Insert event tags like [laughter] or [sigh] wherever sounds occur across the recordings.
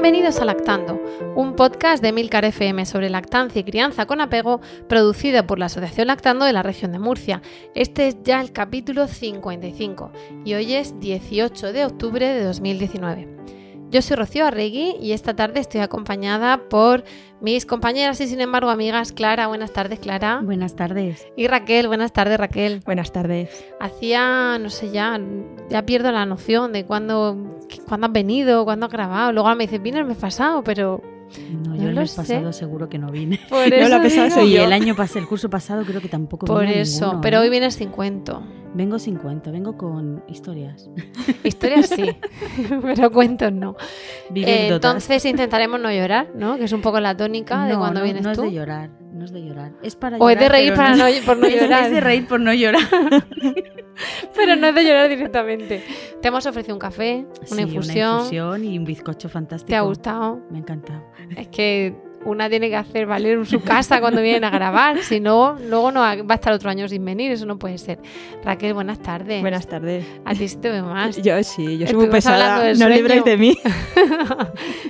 Bienvenidos a Lactando, un podcast de Milcar FM sobre lactancia y crianza con apego, producido por la Asociación Lactando de la región de Murcia. Este es ya el capítulo 55 y hoy es 18 de octubre de 2019. Yo soy Rocío Arregui y esta tarde estoy acompañada por mis compañeras y sin embargo amigas Clara. Buenas tardes, Clara. Buenas tardes. Y Raquel. Buenas tardes, Raquel. Buenas tardes. Hacía, no sé, ya, ya pierdo la noción de cuándo, cuándo has venido, cuándo has grabado. Luego me dices, vine el mes pasado, pero No, No yo el lo mes sé. pasado seguro que no vine. por [laughs] No, eso la pesada Y el año pasado, el curso pasado creo que tampoco Por eso, ninguno, pero ¿eh? hoy vienes sin cuento. Vengo sin cuento, vengo con historias. Historias sí, [laughs] pero cuentos no. Eh, entonces intentaremos no llorar, ¿no? Que es un poco la tónica de no, cuando no, vienes no tú. es de llorar, no es de llorar. Es para O es de reír para no, no- por no [laughs] llorar. Es de reír por no llorar. [laughs] Pero no es de llorar directamente. Te hemos ofrecido un café, Sí, una infusión. Una infusión y un bizcocho fantástico. ¿Te ha gustado? Me ha encantado. Es que una tiene que hacer valer su casa cuando vienen a grabar, si no, luego no va a estar otro año sin venir, eso no puede ser. Raquel, buenas tardes. Buenas tardes. A ti sí te veo más. Yo sí, yo soy muy pesada. No sueño. de mí. [laughs]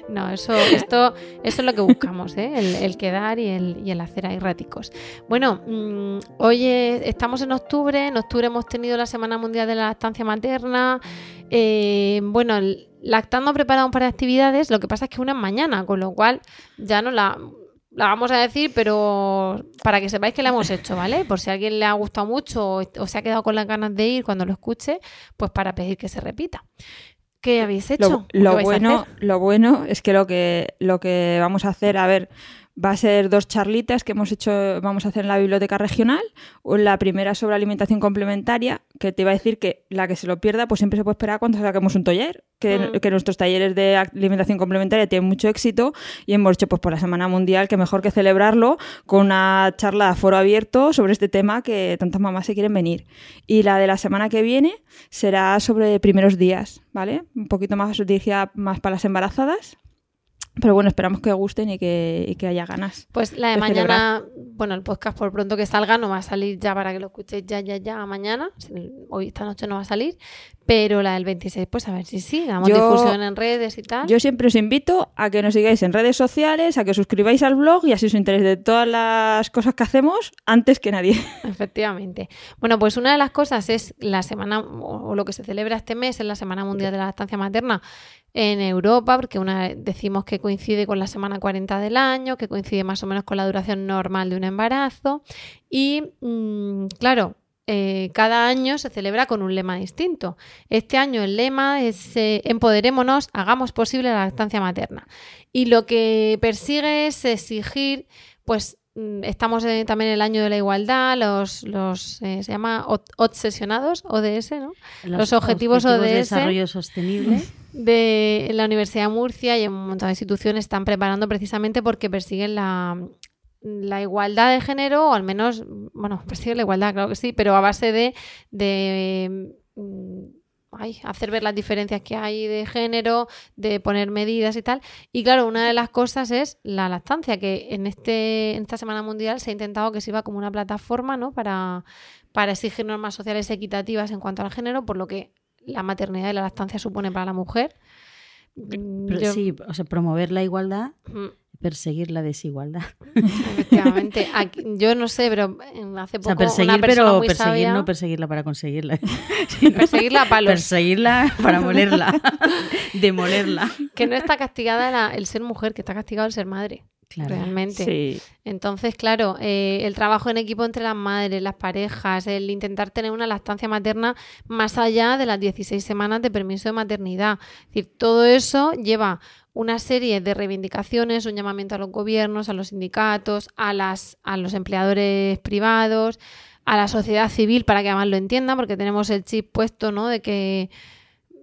No, eso, esto, eso es lo que buscamos, ¿eh? el, el quedar y el, y el hacer ahí raticos. Bueno, mm, hoy es- estamos en octubre, en octubre hemos tenido la Semana Mundial de la Lactancia Materna. Eh, bueno, Lactando ha preparado un par de actividades, lo que pasa es que una es mañana, con lo cual ya no la, la vamos a decir, pero para que sepáis que la hemos hecho, ¿vale? Por si a alguien le ha gustado mucho o, o se ha quedado con las ganas de ir cuando lo escuche, pues para pedir que se repita. ¿Qué habéis hecho? Lo, ¿O qué lo bueno, lo bueno es que lo que lo que vamos a hacer, a ver, va a ser dos charlitas que hemos hecho, vamos a hacer en la biblioteca regional. La primera sobre alimentación complementaria, que te iba a decir que la que se lo pierda, pues siempre se puede esperar cuando saquemos un taller, que, Mm. que nuestros talleres de alimentación complementaria tienen mucho éxito y hemos hecho pues por la Semana Mundial que mejor que celebrarlo con una charla a foro abierto sobre este tema que tantas mamás se quieren venir. Y la de la semana que viene será sobre primeros días, ¿vale? Un poquito más dirigida más para las embarazadas. Pero bueno, esperamos que gusten y que, y que haya ganas. Pues la de de mañana, bueno, el podcast por pronto que salga no va a salir ya para que lo escuchéis ya, ya, ya mañana. Hoy, esta noche no va a salir. Pero la del 26, pues a ver si sí, damos Yo- difusión en redes y tal. Yo siempre os invito a que nos sigáis en redes sociales, a que os suscribáis al blog y así os enteréis de todas las cosas que hacemos antes que nadie. [laughs] Efectivamente. Bueno, pues una de las cosas es la semana, o o lo que se celebra este mes, es la Semana Mundial de la Lactancia Materna en Europa, porque una decimos que coincide con la semana 40 del año, que coincide más o menos con la duración normal de un embarazo. Y mm, claro, eh, cada año se celebra con un lema distinto. Este año el lema es eh, Empoderémonos, hagamos posible la lactancia materna. Y lo que persigue es exigir, pues mm, estamos en- también en el año de la igualdad, los, los eh, se llama obsesionados, ODS, ¿no? Los objetivos de ODS. desarrollo sostenible. De la Universidad de Murcia y en un montón de instituciones están preparando precisamente porque persiguen la, la igualdad de género, o al menos, bueno, [laughs] persiguen la igualdad, claro que sí, pero a base de, de mm, hacer ver las diferencias que hay de género, de poner medidas y tal. Y claro, una de las cosas es la lactancia, que en, este, en esta Semana Mundial se ha intentado que sirva como una plataforma ¿no? para, para exigir normas sociales equitativas en cuanto al género, por lo que la maternidad y la lactancia supone para la mujer. Mm, Pero yo- sí, o sea, promover la igualdad, Mm, perseguir la desigualdad. Efectivamente. [laughs] Aquí- yo no sé, pero hace O poco sea, perseguir, una persona pero muy perseguir sabia- no perseguirla para conseguirla. [laughs] sino perseguirla a palos. Perseguirla para molerla. [laughs] Demolerla. Que no está castigada la- el ser mujer, que está castigado el ser madre. Claro. realmente. Sí. Entonces, claro, eh, el trabajo en equipo entre las madres, las parejas, el intentar tener una lactancia materna más allá de las 16 semanas de permiso de maternidad. Es decir, todo eso lleva una serie de reivindicaciones, un llamamiento a los gobiernos, a los sindicatos, a, las, a los empleadores privados, a la sociedad civil para que además lo entiendan, porque tenemos el chip puesto, ¿no? De que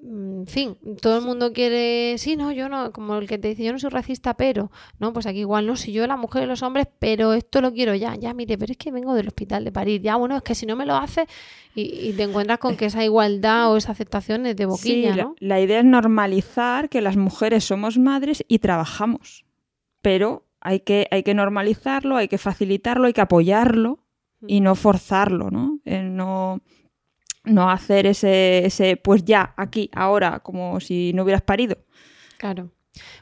en fin, todo el mundo quiere, sí, no, yo no, como el que te dice, yo no soy racista, pero, no, pues aquí igual no, si yo, la mujer y los hombres, pero esto lo quiero ya, ya, mire, pero es que vengo del hospital de parir, ya, bueno, es que si no me lo hace, y, y te encuentras con que esa igualdad o esa aceptación es de boquilla, Sí, la- ¿no? la, idea es normalizar que las mujeres somos madres y trabajamos. Pero hay que, hay que normalizarlo, hay que facilitarlo, hay que apoyarlo y no forzarlo, ¿no? El no, no hacer ese, ese, pues ya, aquí, ahora, como si no hubieras parido. Claro.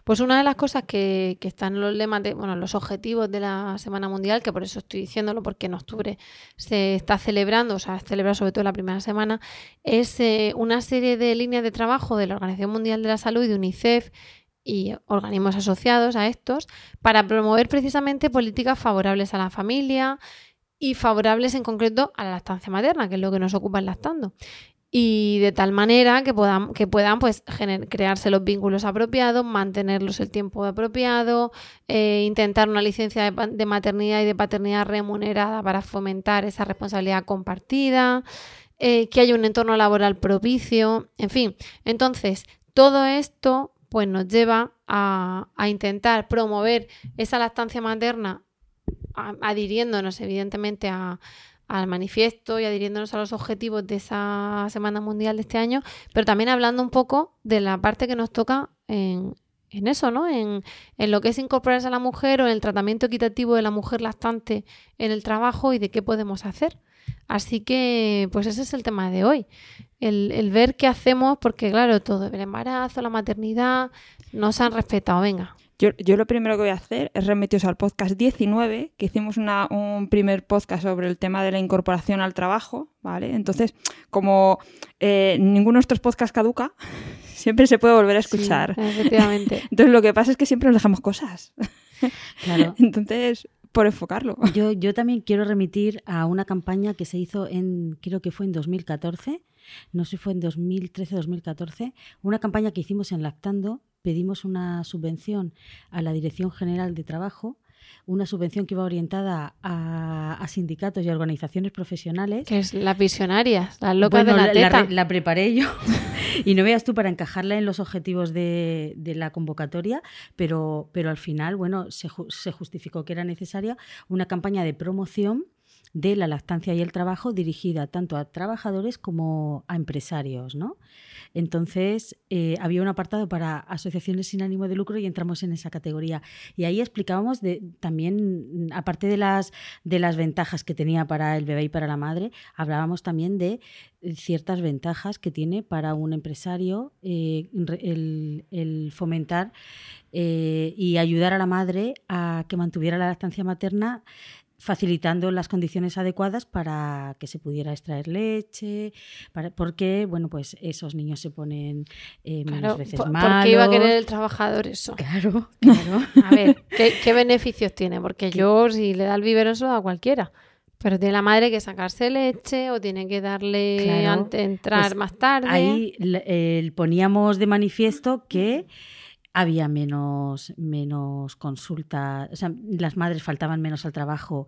Pues una de las cosas que, que están en los lemas de, bueno, los objetivos de la Semana Mundial, que por eso estoy diciéndolo, porque en octubre se está celebrando, o sea, se celebra sobre todo la primera semana, es eh, una serie de líneas de trabajo de la Organización Mundial de la Salud y de UNICEF y organismos asociados a estos para promover precisamente políticas favorables a la familia y favorables en concreto a la lactancia materna, que es lo que nos ocupa el lactando y de tal manera que puedan, que puedan pues, crearse los vínculos apropiados, mantenerlos el tiempo apropiado, eh, intentar una licencia de, maternidad y de paternidad remunerada para fomentar esa responsabilidad compartida, eh, que haya un entorno laboral propicio, en fin. Entonces, todo esto pues, nos lleva a, a intentar promover esa lactancia materna adhiriéndonos evidentemente a, al manifiesto y adhiriéndonos a los objetivos de esa Semana Mundial de este año, pero también hablando un poco de la parte que nos toca en, eso, ¿no? En, en lo que es incorporarse a la mujer o en el tratamiento equitativo de la mujer lactante en el trabajo y de qué podemos hacer. Así que, pues ese es el tema de hoy. El, el ver qué hacemos, porque claro, todo, el embarazo, la maternidad, no se han respetado. Venga, Yo, yo lo primero que voy a hacer es remitiros al podcast 19, que hicimos una- un primer podcast sobre el tema de la incorporación al trabajo, ¿vale? Entonces, como eh, ninguno de estos podcasts caduca, [laughs] siempre se puede volver a escuchar. Sí, efectivamente. [laughs] Entonces, lo que pasa es que siempre nos dejamos cosas. [laughs] Claro. Entonces, por enfocarlo. Yo, yo también quiero remitir a una campaña que se hizo en, creo que fue en 2014, no sé si fue en 2013 o 2014, una campaña que hicimos en Lactando, pedimos una subvención a la Dirección General de Trabajo, una subvención que iba orientada a, a sindicatos y a organizaciones profesionales. Que es las visionarias, las locas Bueno, de la la, teta. la preparé yo [laughs] y no veas tú para encajarla en los objetivos de, de la convocatoria, pero, pero al final, bueno, se, ju- se justificó que era necesaria una campaña de promoción de la lactancia y el trabajo dirigida tanto a trabajadores como a empresarios, ¿no? Entonces, eh, había un apartado para asociaciones sin ánimo de lucro y entramos en esa categoría. Y ahí explicábamos de, también, aparte de las, de las ventajas que tenía para el bebé y para la madre, hablábamos también de ciertas ventajas que tiene para un empresario eh, el fomentar eh, y ayudar a la madre a que mantuviera la lactancia materna facilitando las condiciones adecuadas para que se pudiera extraer leche, para, porque bueno pues esos niños se ponen eh, menos Claro, veces ¿por, por malos. qué iba a querer el trabajador eso? Claro, [laughs] claro. A ver, ¿qué, qué beneficios tiene? Porque yo, si le da el biberón, se lo da a cualquiera. Pero tiene la madre que sacarse leche o tiene que darle Claro, antes de entrar pues más tarde. Ahí eh, poníamos de manifiesto que había menos, menos consultas, o sea, las madres faltaban menos al trabajo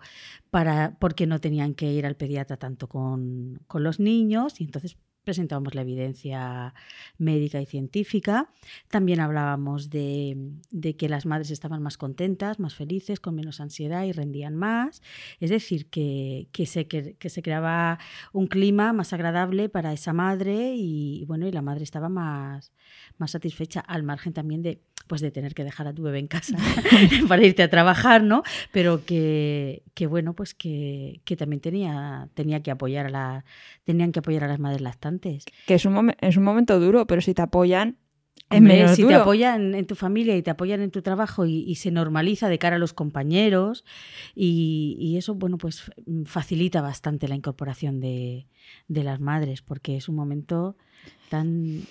para, porque no tenían que ir al pediatra tanto con, con los niños y entonces presentábamos la evidencia médica y científica. También hablábamos de, de que las madres estaban más contentas, más felices, con menos ansiedad y rendían más. Es decir, que, que, se, que, que se creaba un clima más agradable para esa madre y, bueno, y la madre estaba más, más satisfecha al margen también de pues de tener que dejar a tu bebé en casa [laughs] [laughs] para irte a trabajar, ¿no? Pero que, que bueno, pues que, que también tenía, tenía que apoyar a la, tenían que apoyar a las madres lactantes. Que es un, es un momento duro, pero si te apoyan, Hombre, menos si duro. te apoyan en tu familia y te apoyan en tu trabajo y, y se normaliza de cara a los compañeros y, y eso, bueno, pues facilita bastante la incorporación de, de las madres porque es un momento tan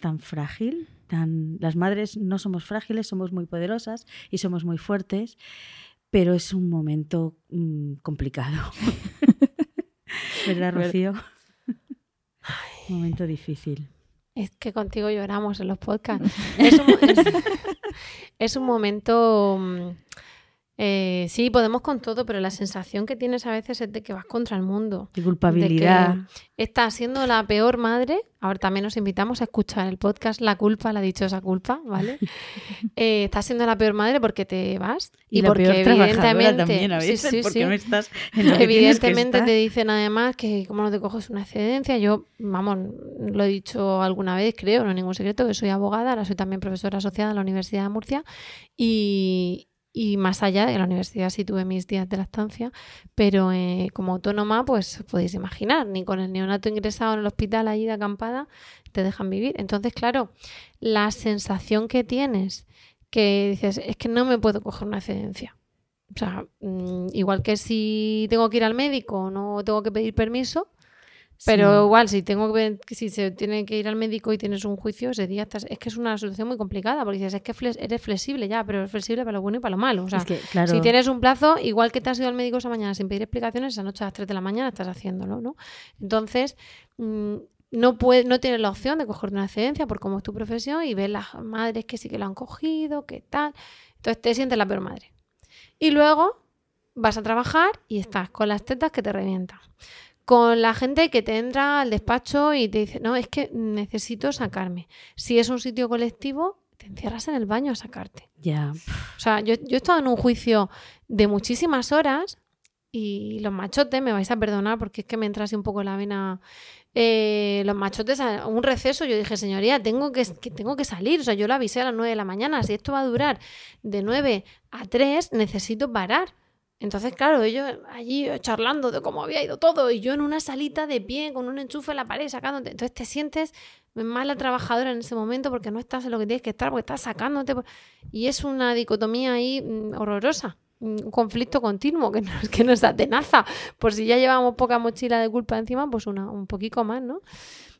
tan frágil, tan las madres no somos frágiles, somos muy poderosas y somos muy fuertes, pero es un momento mm, complicado. [laughs] ¿Verdad, Rocío? un [laughs] momento difícil. Es que contigo lloramos en los podcasts. [laughs] Es un, es- [laughs] es un momento. Eh, sí, podemos con todo, pero la sensación que tienes a veces es de que vas contra el mundo. De culpabilidad. De que estás siendo la peor madre. Ahora también os invitamos a escuchar el podcast La culpa, la dichosa culpa, ¿vale? [laughs] Eh, estás siendo la peor madre porque te vas Y, y, la porque peor evidentemente, también a sí, veces, sí, porque sí. no estás en lo que tienes que Evidentemente te dicen además que como no te coges una excedencia, yo, vamos, lo he dicho alguna vez, creo, no es ningún secreto, que soy abogada, ahora soy también profesora asociada en la Universidad de Murcia y, y más allá de la universidad sí tuve mis días de lactancia, pero eh, como autónoma, pues podéis imaginar, ni con el neonato ingresado en el hospital allí de acampada te dejan vivir. Entonces, claro, la sensación que tienes que dices, es que no me puedo coger una excedencia. O sea, mm, igual que si tengo que ir al médico, no tengo que pedir permiso, pero Sí. igual si tengo que si se tiene que ir al médico y tienes un juicio, ese día estás, es que es una situación muy complicada, porque dices, es que eres flexible ya, pero eres flexible para lo bueno y para lo malo. O sea, Es que, claro, si tienes un plazo, igual que te has ido al médico esa mañana sin pedir explicaciones, esa noche a las 3 de la mañana estás haciéndolo, ¿no? Entonces, mm, no, puedes, no tienes la opción de coger una excedencia por cómo es tu profesión y ves las madres que sí que lo han cogido, que tal. Entonces te sientes la peor madre. Y luego vas a trabajar y estás con las tetas que te revientan. Con la gente que te entra al despacho y te dice, no, es que necesito sacarme. Si es un sitio colectivo, te encierras en el baño a sacarte. ya. O sea, yo, yo he estado en un juicio de muchísimas horas y los machotes, me vais a perdonar porque es que me entra así un poco la vena. eh, los machotes, a un receso, yo dije, señoría, tengo que, que tengo que salir. O sea, yo lo avisé a las 9 de la mañana. Si esto va a durar de 9 a 3, necesito parar. Entonces, claro, ellos allí charlando de cómo había ido todo y yo en una salita de pie con un enchufe en la pared sacándote. Entonces te sientes mala trabajadora en ese momento porque no estás en lo que tienes que estar, porque estás sacándote. por- Y es una dicotomía ahí mm, horrorosa, un conflicto continuo que [laughs] nos, que nos atenaza. Por si ya llevamos poca mochila de culpa encima, pues una, un poquito más, ¿no?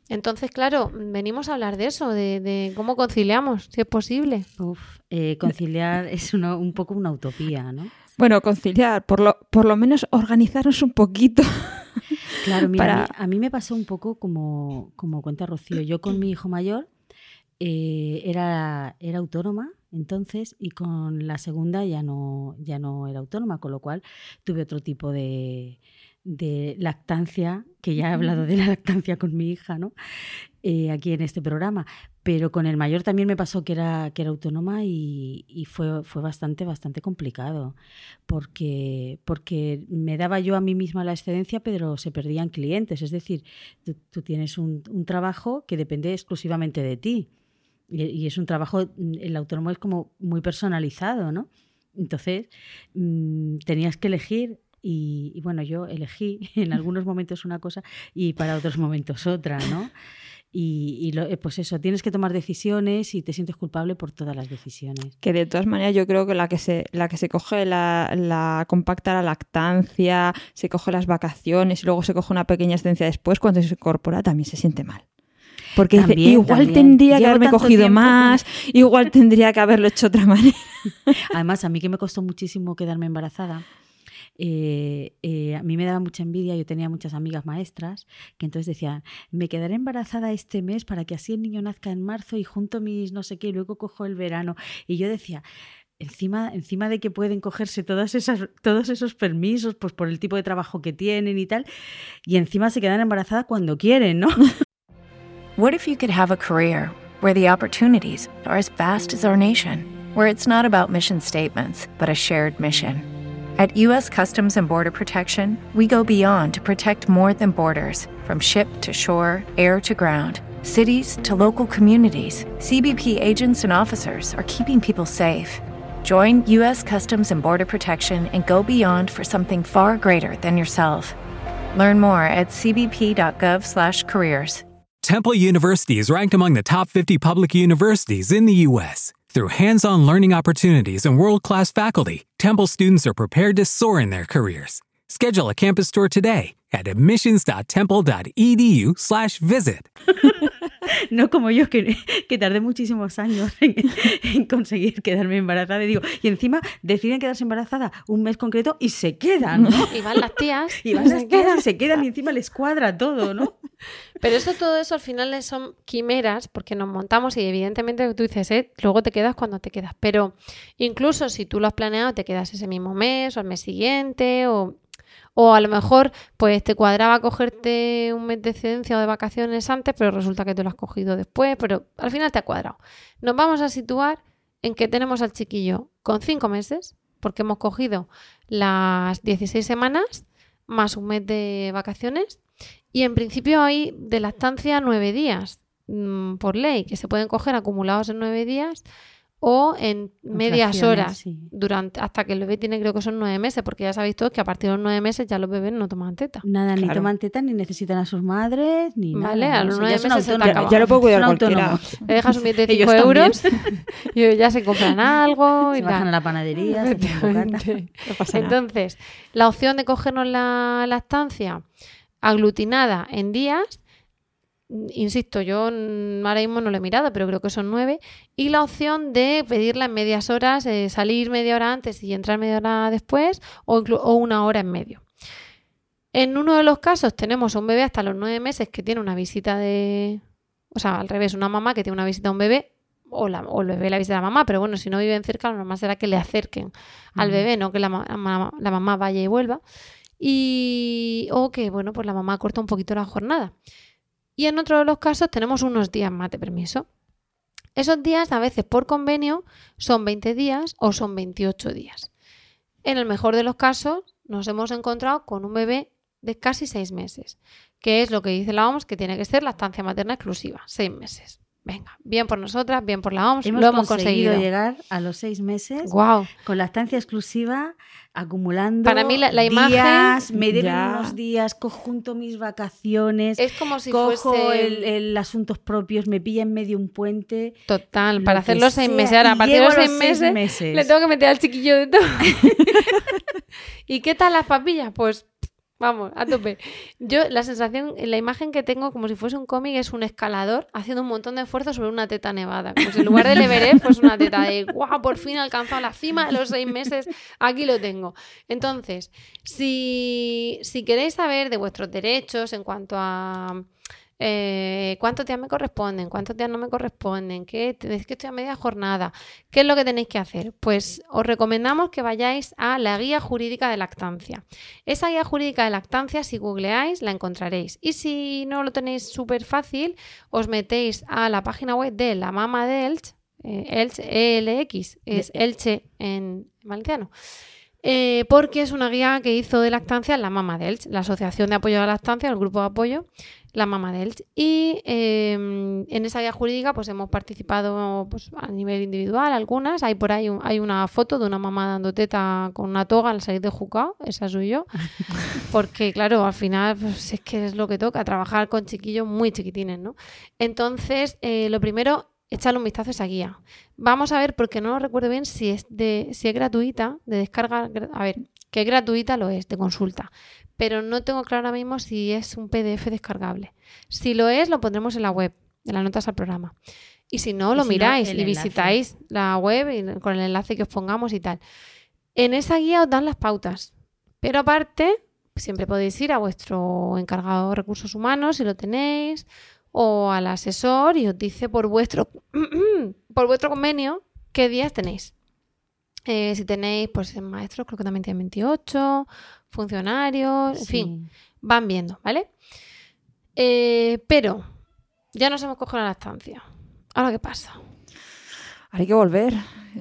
Entonces, claro, venimos a hablar de eso, de, de cómo conciliamos, si es posible. Uf, eh, conciliar [laughs] es un poco una utopía, ¿no? Bueno, conciliar, por lo, por lo menos organizarnos un poquito. [laughs] Claro, mira, Para- a, mí, a mí me pasó un poco como, como cuenta Rocío. Yo con mi hijo mayor eh, era, era autónoma entonces y con la segunda ya no, ya no era autónoma, con lo cual tuve otro tipo de, de lactancia, que ya he hablado de la lactancia con mi hija, ¿no? Eh, aquí en este programa. Pero con el mayor también me pasó que era, que era autónoma y, y fue, fue bastante, bastante complicado porque, porque me daba yo a mí misma la excedencia, pero se perdían clientes. Es decir, tú, tú tienes un, un trabajo que depende exclusivamente de ti. Y, y es un trabajo, el autónomo es como muy personalizado, ¿no? Entonces, mm, tenías que elegir y, y bueno, yo elegí [laughs] en algunos momentos una cosa y para otros momentos otra, ¿no? Y, y lo- eh, pues eso, tienes que tomar decisiones y te sientes culpable por todas las decisiones. Que de todas maneras yo creo que la que se, la que se coge la, la compacta la lactancia, se coge las vacaciones y luego se coge una pequeña excedencia después, cuando se incorpora también se siente mal. Porque dice, igual también. tendría que haberme cogido tiempo más, igual tendría que haberlo hecho de otra manera. [laughs] Además, a mí que me costó muchísimo quedarme embarazada, eh, eh, a mí me daba mucha envidia, yo tenía muchas amigas maestras que entonces decían, me quedaré embarazada este mes para que así el niño nazca en marzo y junto mis no sé qué y luego cojo el verano. Y yo decía, encima, encima de que pueden cogerse todas esas, todos esos permisos pues por el tipo de trabajo que tienen y tal, y encima se quedan embarazadas cuando quieren, ¿no? [laughs] What if you could have a career where the opportunities are as vast as our nation, where it's not about mission statements, but a shared mission? At U.S. Customs and Border Protection, we go beyond to protect more than borders from ship to shore, air to ground. Cities to local communities, CBP agents and officers are keeping people safe. Join U.S. Customs and Border Protection and go beyond for something far greater than yourself. Learn more at cbp.gov/careers. Temple University is ranked among the top 50 public universities in the U.S. Through hands on learning opportunities and world class faculty, Temple students are prepared to soar in their careers. Schedule a campus tour today at admissions.temple.edu/visit. [laughs] No como yo, que, que tardé muchísimos años en, en conseguir quedarme embarazada. Y digo, y encima deciden quedarse embarazada un mes concreto y se quedan, ¿no? Y van las tías. Y van las tías y se quedan y encima les cuadra todo, ¿no? Pero eso, todo eso al final son quimeras porque nos montamos y evidentemente tú dices, eh, luego te quedas cuando te quedas. Pero incluso si tú lo has planeado, te quedas ese mismo mes o al mes siguiente o, o a lo mejor pues te cuadraba cogerte un mes de excedencia o de vacaciones antes, pero resulta que te lo has cogido después, pero al final te ha cuadrado. Nos vamos a situar en que tenemos al chiquillo con cinco meses, porque hemos cogido las 16 semanas más un mes de vacaciones y en principio hay de lactancia nueve días mm, por ley, que se pueden coger acumulados en nueve días o en medias horas sí. durante hasta que el bebé tiene creo que son nueve meses, porque ya sabéis todos que a partir de los nueve meses ya los bebés no toman teta. Nada, ni toman teta, ni necesitan a sus madres, ni Vale, nada. a los nueve meses se te acaba. Ya lo puede cuidar cualquiera. Le dejas un billete de [laughs] Ellos 5 también. euros y ya se compran [laughs] algo y Se bajan a la panadería, se. [laughs] No pasa nada. Entonces, la opción de cogernos la lactancia aglutinada en días, insisto, yo ahora mismo no lo he mirado, pero creo que son nueve, y la opción de pedirla en medias horas, eh, salir media hora antes y entrar media hora después, o, o una hora en medio. En uno de los casos tenemos a un bebé hasta los nueve meses que tiene una visita de... O sea, al revés, una mamá que tiene una visita a un bebé o, la- o el bebé la visita a la mamá, pero bueno, si no viven cerca, lo normal será que le acerquen al bebé, no que la, la mamá vaya y vuelva. Y, o que, bueno, pues la mamá corta un poquito la jornada. Y en otro de los casos tenemos unos días más de permiso. Esos días, a veces por convenio, son 20 días o son 28 días. En el mejor de los casos, nos hemos encontrado con un bebé de casi 6 meses, que es lo que dice la OMS, que tiene que ser lactancia materna exclusiva, 6 meses. Venga, bien por nosotras, bien por la OMS, Hemos lo hemos conseguido, conseguido. llegar a los seis meses Guau. con la estancia exclusiva, acumulando Para mí la- la imagen- me Ya. unos días, conjunto mis vacaciones, Es como si cojo fuese el, el asuntos propios, me pilla en medio un puente. total, para hacer los seis meses. Ahora, a partir de seis los seis meses, meses. le tengo que meter al chiquillo de todo. [laughs] [laughs] ¿Y qué tal las papillas? Pues vamos, a tope. Yo la sensación, la imagen que tengo como si fuese un cómic es un escalador haciendo un montón de esfuerzo sobre una teta nevada. Como si en lugar del Everest fuese una teta de guau, por fin he alcanzado la cima de los seis meses, aquí lo tengo. Entonces, si, si queréis saber de vuestros derechos en cuanto a eh, cuántos días me corresponden, cuántos días no me corresponden, que es que estoy a media jornada, ¿qué es lo que tenéis que hacer? Pues os recomendamos que vayáis a la guía jurídica de lactancia. Esa guía jurídica de lactancia, si googleáis, la encontraréis. Y si no lo tenéis súper fácil, os metéis a la página web de la Mama de Elche, eh, Elche, ELX, es Elche en valenciano. Eh, porque es una guía que hizo de lactancia la Mama de Elche, la Asociación de Apoyo a la Lactancia, el grupo de apoyo, la Mama de Elche. Y eh, en esa guía jurídica pues hemos participado pues, a nivel individual algunas. Hay por ahí un- hay una foto de una mamá dando teta con una toga al salir de Jucao, esa soy yo. [laughs] Porque claro, al final pues, es que es lo que toca, trabajar con chiquillos muy chiquitines, ¿no? Entonces, eh, lo primero, echarle un vistazo a esa guía. Vamos a ver, porque no lo recuerdo bien si es de, si es gratuita, de descarga. A ver, que es gratuita lo es, de consulta. Pero no tengo claro ahora mismo si es un PDF descargable. Si lo es, lo pondremos en la web, en las notas al programa. Y si no, Y lo si miráis y enlace. visitáis la web y con el enlace que os pongamos y tal. En esa guía os dan las pautas. Pero aparte, siempre podéis ir a vuestro encargado de recursos humanos si lo tenéis, o al asesor y os dice por vuestro, [clears throat] por vuestro convenio qué días tenéis. Eh, si tenéis, pues maestros, creo que también tienen 28, funcionarios, en Sí. fin, van viendo, ¿vale? Eh, pero ya nos hemos cogido la estancia. ¿Ahora qué pasa? Hay que volver.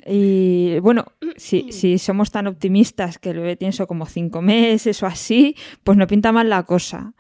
Y bueno, si, si somos tan optimistas que el bebé tiene eso como cinco meses o así, pues no pinta mal la cosa.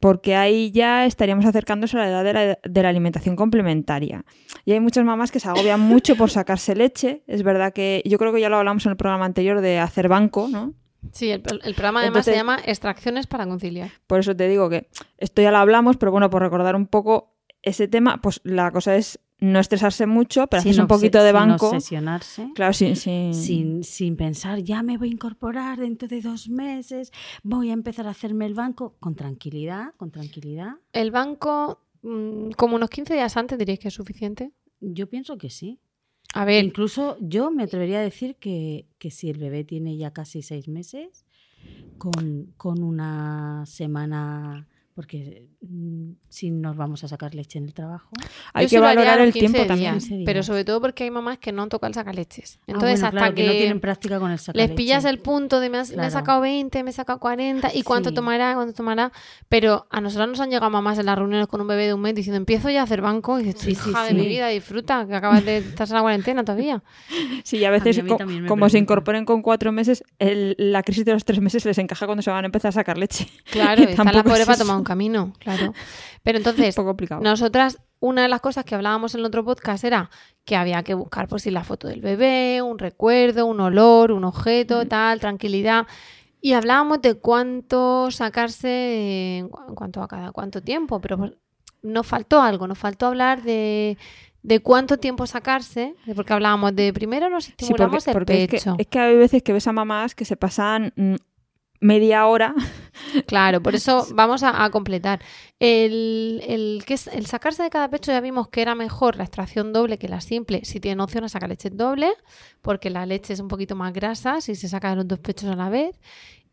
Porque ahí ya estaríamos acercándose a la edad de la, de la alimentación complementaria. Y hay muchas mamás que se agobian mucho por sacarse leche. Es verdad que yo creo que ya lo hablamos en el programa anterior de hacer banco, ¿no? Sí, el, el programa además se llama Extracciones para conciliar. Por eso te digo que esto ya lo hablamos, pero bueno, por recordar un poco ese tema, pues la cosa es no estresarse mucho, pero Sin haces un poquito de sin banco. obsesionarse. Claro, sin, sin- Sin, sin pensar, ya me voy a incorporar dentro de dos meses, voy a empezar a hacerme el banco con tranquilidad, con tranquilidad. El banco, mm, como unos 15 días antes, diréis que es suficiente. Yo pienso que sí. A ver, Incluso yo me atrevería a decir que, que si el bebé tiene ya casi seis meses, con, con una semana, porque mm, si nos vamos a sacar leche en el trabajo. hay yo que valorar a el 15 tiempo también. días, 15 días. Pero sobre todo porque hay mamás que no tocan el sacaleches. Ah, Entonces, bueno, hasta claro, que, no tienen práctica con el les sacaleche. pillas el punto de me, has- me he Claro. sacado 20, me he sacado 40 y cuánto Sí. tomará, cuánto tomará. Pero a nosotros nos han llegado mamás en las reuniones con un bebé de un mes diciendo empiezo ya a hacer banco y dices, Sí, sí, hija de sí. mi vida, disfruta, que acabas de [laughs] estar en la cuarentena todavía. [laughs] Sí, y a veces, A mí co- también me como se preguntan. incorporen con cuatro meses, el- la crisis de los tres meses les encaja cuando se van a empezar a sacar leche. Claro, [laughs] Y está la tampoco pobre es para tomar un camino, claro. [laughs] Pero entonces, Un poco complicado. nosotras, una de las cosas que hablábamos en el otro podcast era que había que buscar, pues, si la foto del bebé, un recuerdo, un olor, un objeto, tal, tranquilidad. Y hablábamos de cuánto sacarse en cu- en cuanto a cada cuánto tiempo, pero pues, nos faltó algo, nos faltó hablar de, de cuánto tiempo sacarse, porque hablábamos de primero nos Sí, porque, estimulamos el porque es, que, pecho. es que hay veces que ves a mamás que se pasan mm, media hora. Claro, por eso [laughs] vamos a, a completar. El, el, que es, el sacarse de cada pecho ya vimos que era mejor la extracción doble que la simple si tienen opción a sacar leche doble, porque la leche es un poquito más grasa si se saca de los dos pechos a la vez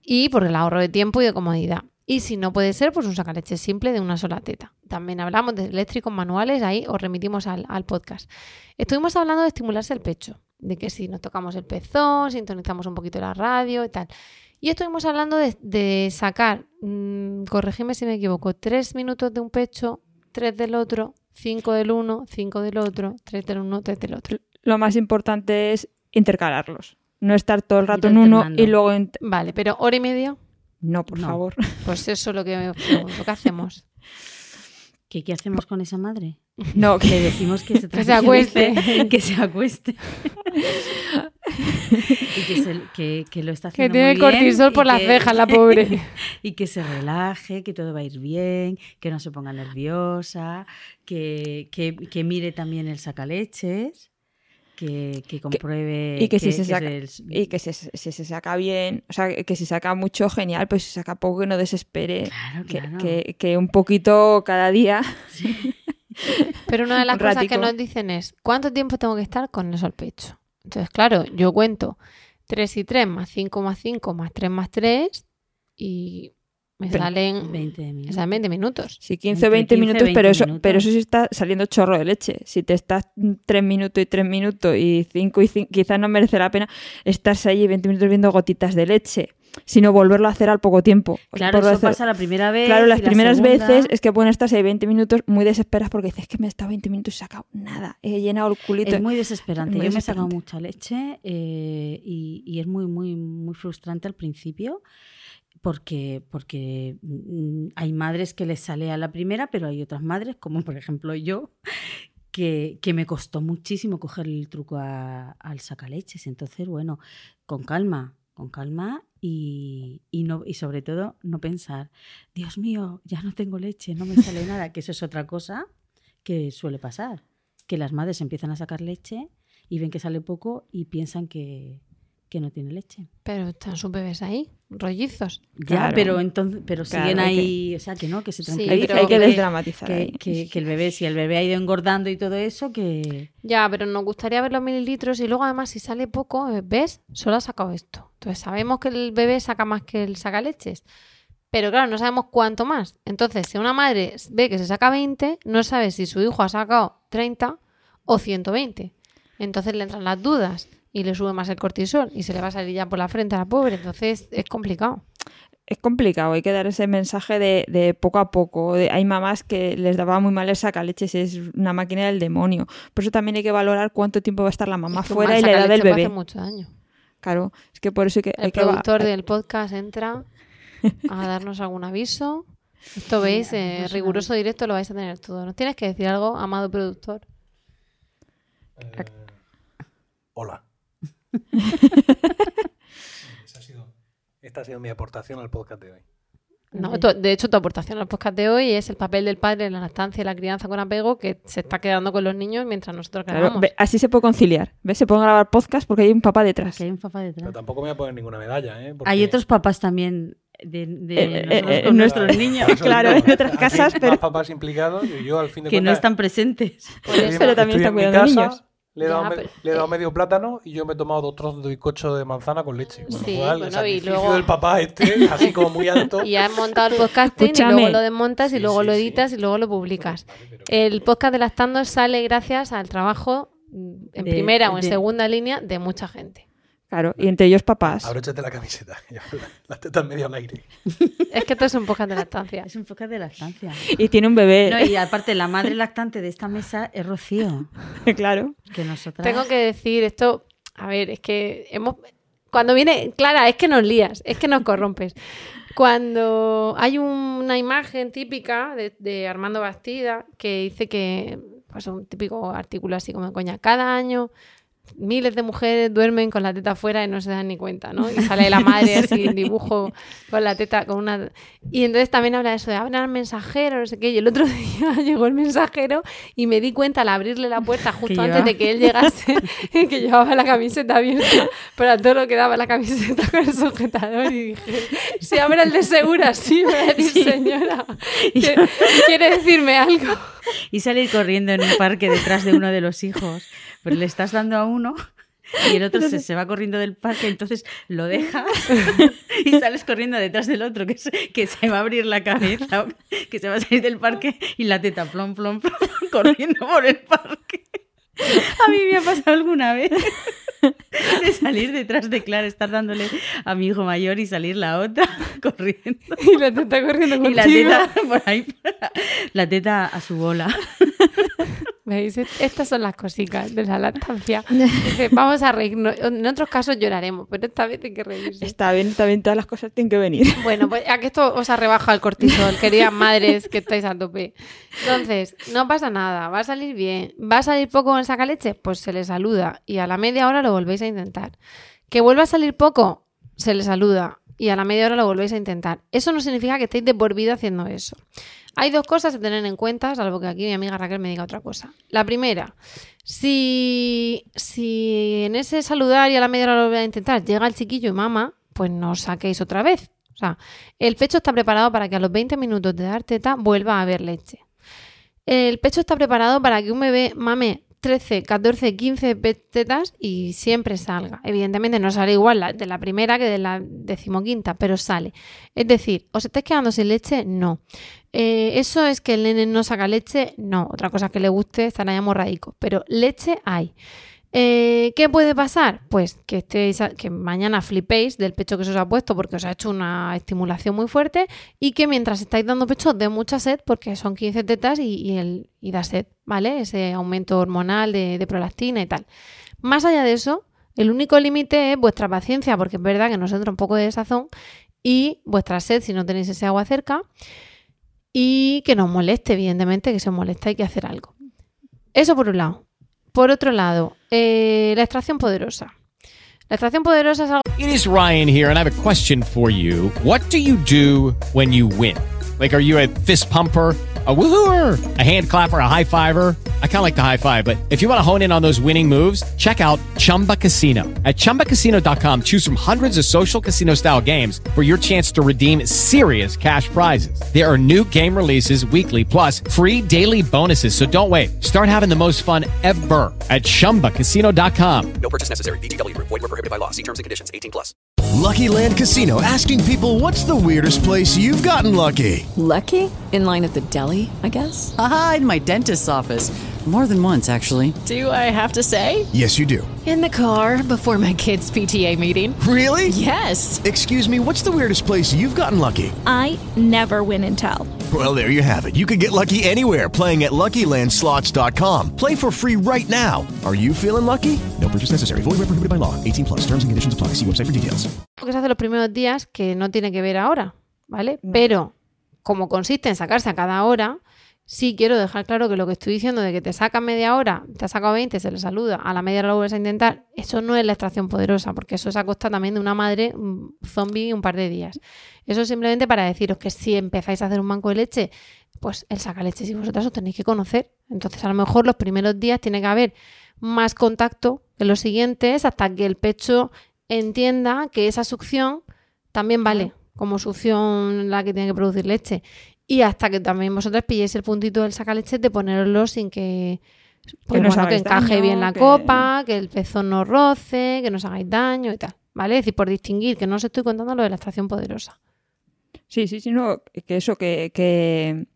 y por el ahorro de tiempo y de comodidad. Y si no puede ser, pues un sacaleche simple de una sola teta. También hablamos de eléctricos manuales, ahí os remitimos al, al podcast. Estuvimos hablando de estimularse el pecho, de que si nos tocamos el pezón, sintonizamos un poquito la radio y tal. Y estuvimos hablando de, de sacar, mm, corregime si me equivoco, tres minutos de un pecho, tres del otro, cinco del uno, cinco del otro, tres del uno, tres del otro. Lo más importante es intercalarlos. No estar todo el rato en uno y luego... en- Vale, pero hora y media, No, por No. favor. [laughs] pues eso es lo que me pregunto. ¿Qué hacemos? [laughs] ¿Qué, qué hacemos con esa madre? No, Le que, decimos que se, [laughs] Que se acueste. que se acueste. [laughs] y que, se- que- que lo está Que haciendo tiene muy cortisol por las que- cejas, la pobre. [laughs] y que se relaje, que todo va a ir bien, que no se ponga nerviosa, que, que- que mire también el sacaleches, que, que compruebe y que si se saca- el- y que si, si se saca bien, o sea, que si saca mucho, genial, pues si saca poco, que no desespere. Claro, Que, claro. que- que un poquito cada día. [laughs] Pero una de las Un cosas que nos dicen es, ¿cuánto tiempo tengo que estar con eso al pecho? Entonces, claro, yo cuento 3 y 3 más 5 más 5 más 3 más 3 y me salen 20 me minutos. salen 20 minutos. Sí, 15 o Entre 20 15 minutos, 20 pero eso, minutos. pero eso sí está saliendo chorro de leche. Si te estás 3 minutos y 3 minutos y 5 y 5, quizás no merece la pena estarse allí 20 minutos viendo gotitas de leche, sino volverlo a hacer al poco tiempo. Claro, eso hacer- pasa la primera vez. Claro, las la primeras veces es que pueden estarse ahí 20 minutos muy desesperadas porque dices "Es que me he estado 20 minutos y he sacado nada, he llenado el culito. Es muy desesperante. Es muy Yo me he sacado mucha leche eh, y, y es muy, muy, muy frustrante al principio porque, porque mm, hay madres que les sale a la primera, pero hay otras madres, como por ejemplo yo, que, que me costó muchísimo coger el truco a- al sacaleches. Entonces, bueno, con calma, con calma y, y, no, y sobre todo no pensar, Dios mío, ya no tengo leche, no me sale [laughs] nada, que eso es otra cosa que suele pasar, que las madres empiezan a sacar leche y ven que sale poco y piensan que, que no tiene leche. Pero están sus bebés ahí, rollizos. Ya, Claro. pero entonces, pero Claro, siguen que- ahí, o sea, que no, que se Sí, hay, que que- desdramatizar. que, ahí. que- que el bebé, si el bebé ha ido engordando y todo eso, que... Ya, pero nos gustaría ver los mililitros y luego además si sale poco, eh, ¿ves? Solo ha sacado esto. Entonces sabemos que el bebé saca más que el sacaleches. Pero claro, no sabemos cuánto más. Entonces, si una madre ve que se saca 20, no sabe si su hijo ha sacado 30 o 120. Entonces le entran las dudas y le sube más el cortisol y se le va a salir ya por la frente a la pobre. Entonces es complicado. Es complicado, hay que dar ese mensaje de, de poco a poco. De- hay mamás que les daba muy mal el sacaleches, es una máquina del demonio. Por eso también hay que valorar cuánto tiempo va a estar la mamá Es que fuera y la edad del bebé. mucho daño. Claro, es que por eso hay que, El hay que va- productor del podcast entra a darnos algún aviso. Esto veis, eh, riguroso directo lo vais a tener todo. ¿Nos tienes que decir algo, amado productor? Eh, hola. Esa ha sido- esta ha sido mi aportación al podcast de hoy. No, tu- de hecho, tu aportación al podcast de hoy es el papel del padre en la lactancia y la crianza con apego que se está quedando con los niños mientras nosotros Claro, grabamos. ve, así se puede conciliar. ¿Ves? Se pueden grabar podcast porque hay un papá detrás. Hay un papá detrás. Pero tampoco me voy a poner ninguna medalla, ¿eh? Porque- Hay otros papás también de, de Eh, eh, nosotros eh, con nuestro- nuestros niños [laughs] Claro, digo, en otras casas, hay pero- Más papás implicados y yo al fin de que no están presentes. Por eso- estoy- Pero también estoy está en mi cuidando casa, niños. Le he, dado me- pero- le he dado medio plátano y yo me he tomado dos trozos de bizcocho de manzana con leche. Lo Sí, bueno, el y luego- del papá este, así como muy alto. [laughs] Y has montado el podcasting y luego lo desmontas y Sí, luego sí, lo sí. editas y luego lo publicas. Vale, pero- El podcast de Lactando sale gracias al trabajo mm, en De- primera o en segunda línea de mucha gente. Claro, y entre ellos papás. Abróchate la camiseta. [laughs] Las tetas medio al aire. Es que esto es un podcast de lactancia. Es un podcast de lactancia. Y tiene un bebé. No, y aparte, la madre lactante de esta mesa es Rocío. [laughs] claro. Que nosotras. Tengo que decir esto, a ver, es que hemos cuando viene, Clara, es que nos lías, es que nos corrompes. Cuando hay una imagen típica de, de Armando Bastida que dice que, pues un típico artículo así como coña, cada año miles de mujeres duermen con la teta afuera y no se dan ni cuenta, ¿no? Y sale la madre [laughs] así en dibujo con la teta, con una... Y entonces también habla de eso de hablar al mensajero, no sé qué. Y el otro [laughs] día llegó el mensajero y me di cuenta al abrirle la puerta justo antes de que él llegase [laughs] que llevaba la camiseta abierta, pero a todo lo que daba la camiseta con el sujetador y dije, si abre el de segura, sí, me va a decir señora, que- quiere decirme algo. Y salir corriendo en un parque detrás de uno de los hijos. Pero le estás dando a uno y el otro se, se va corriendo del parque, entonces lo [laughs] dejas [laughs] y sales corriendo detrás del otro que se, que se va a abrir la cabeza, [laughs] que se va a salir del parque y la teta plom, plom, plom, corriendo por el parque. A mí me ha pasado alguna vez de salir detrás de Clara, estar dándole a mi hijo mayor y salir la otra corriendo. Y la teta corriendo Y la contigo. teta por ahí, la teta a su bola. ¿Veis? Estas son las cositas de la lactancia. [laughs] Dice, vamos a reírnos. En otros casos lloraremos, pero esta vez hay que reírse. Está bien, está bien, todas las cosas tienen que venir. [laughs] Bueno, pues a que esto os ha rebajado el cortisol, queridas [laughs] madres que estáis a tope. Entonces, no pasa nada, va a salir bien. ¿Va a salir poco en saca leche? Pues se le saluda y a la media hora lo volvéis a intentar. ¿Que vuelva a salir poco? Se le saluda y a la media hora lo volvéis a intentar. Eso no significa que estéis de por vida haciendo eso. Hay dos cosas a tener en cuenta, salvo que aquí mi amiga Raquel me diga otra cosa. La primera, si, si en ese saludar y a la media hora lo voy a intentar llega el chiquillo y mama, pues no os saquéis otra vez. O sea, el pecho está preparado para que a los 20 minutos de dar teta vuelva a haber leche. El pecho está preparado para que un bebé mame 13, 14, 15 pe- tetas y siempre salga. Evidentemente no sale igual de la primera que de la decimoquinta, pero sale. Es decir, ¿os estáis quedando sin leche? No. Eh, ¿Eso es que el nene no saca leche? No. Otra cosa que le guste estará ya morradico. Pero leche hay. Eh, ¿Qué puede pasar? Pues que, estéis, a- que mañana flipéis del pecho que se os ha puesto porque os ha hecho una estimulación muy fuerte y que mientras estáis dando pecho dé mucha sed porque son 15 tetas y, el, y da sed, ¿vale? Ese aumento hormonal de, prolactina y tal. Más allá de eso, el único límite es vuestra paciencia porque es verdad que nos entra un poco de sazón y vuestra sed si no tenéis ese agua cerca y que nos moleste, evidentemente, que se os molesta hay que hacer algo. Eso por un lado. Por otro lado, eh, la extracción poderosa. La extracción poderosa es algo It is Ryan here, and I have a question for you. What do you do when you win? Like, are you a fist pumper? A woohooer, a hand clapper, a high fiver. I kind of like the high five, but if you want to hone in on those winning moves, check out Chumba Casino. At chumbacasino.com, choose from hundreds of social casino style games for your chance to redeem serious cash prizes. There are new game releases weekly, plus free daily bonuses. So don't wait. Start having the most fun ever at chumbacasino.com. No purchase necessary. VGW Group. Void were prohibited by law. See terms and conditions. 18 plus. Lucky Land Casino asking people what's the weirdest place you've gotten lucky? Lucky? In line at the deli, I guess? Aha, in my dentist's office. More than once, actually. Do I have to say? Yes, you do. In the car before my kids' PTA meeting. Really? Yes. Excuse me, what's the weirdest place you've gotten lucky? I never win and tell. Well, there you have it. You can get lucky anywhere playing at LuckyLandSlots.com. Play for free right now. Are you feeling lucky? No purchase necessary. Void where prohibited by law. 18 plus. Terms and conditions apply. See website for details. que se hace los primeros días que no tiene que ver ahora, ¿vale? Pero como consiste en sacarse a cada hora, Sí quiero dejar claro que lo que estoy diciendo de que te saca media hora, te ha sacado 20, se le saluda, a la media hora lo vuelves a intentar, eso no es la extracción poderosa, porque eso es a costa también de una madre zombie un par de días. Eso es simplemente para deciros que si empezáis a hacer un banco de leche, pues el saca leche si vosotras os tenéis que conocer. Entonces a lo mejor los primeros días tiene que haber más contacto que los siguientes hasta que el pecho entienda que esa succión también vale como succión la que tiene que producir leche. Y hasta que también vosotras pilléis el puntito del sacaleche de ponerlo sin que, pues, bueno, que encaje daño, bien la que- copa, que el pezón no roce, que no os hagáis daño y tal. ¿Vale? Es decir, por distinguir, que no os estoy contando lo de la extracción poderosa. Sí, sí, sí, no, que eso, que, que,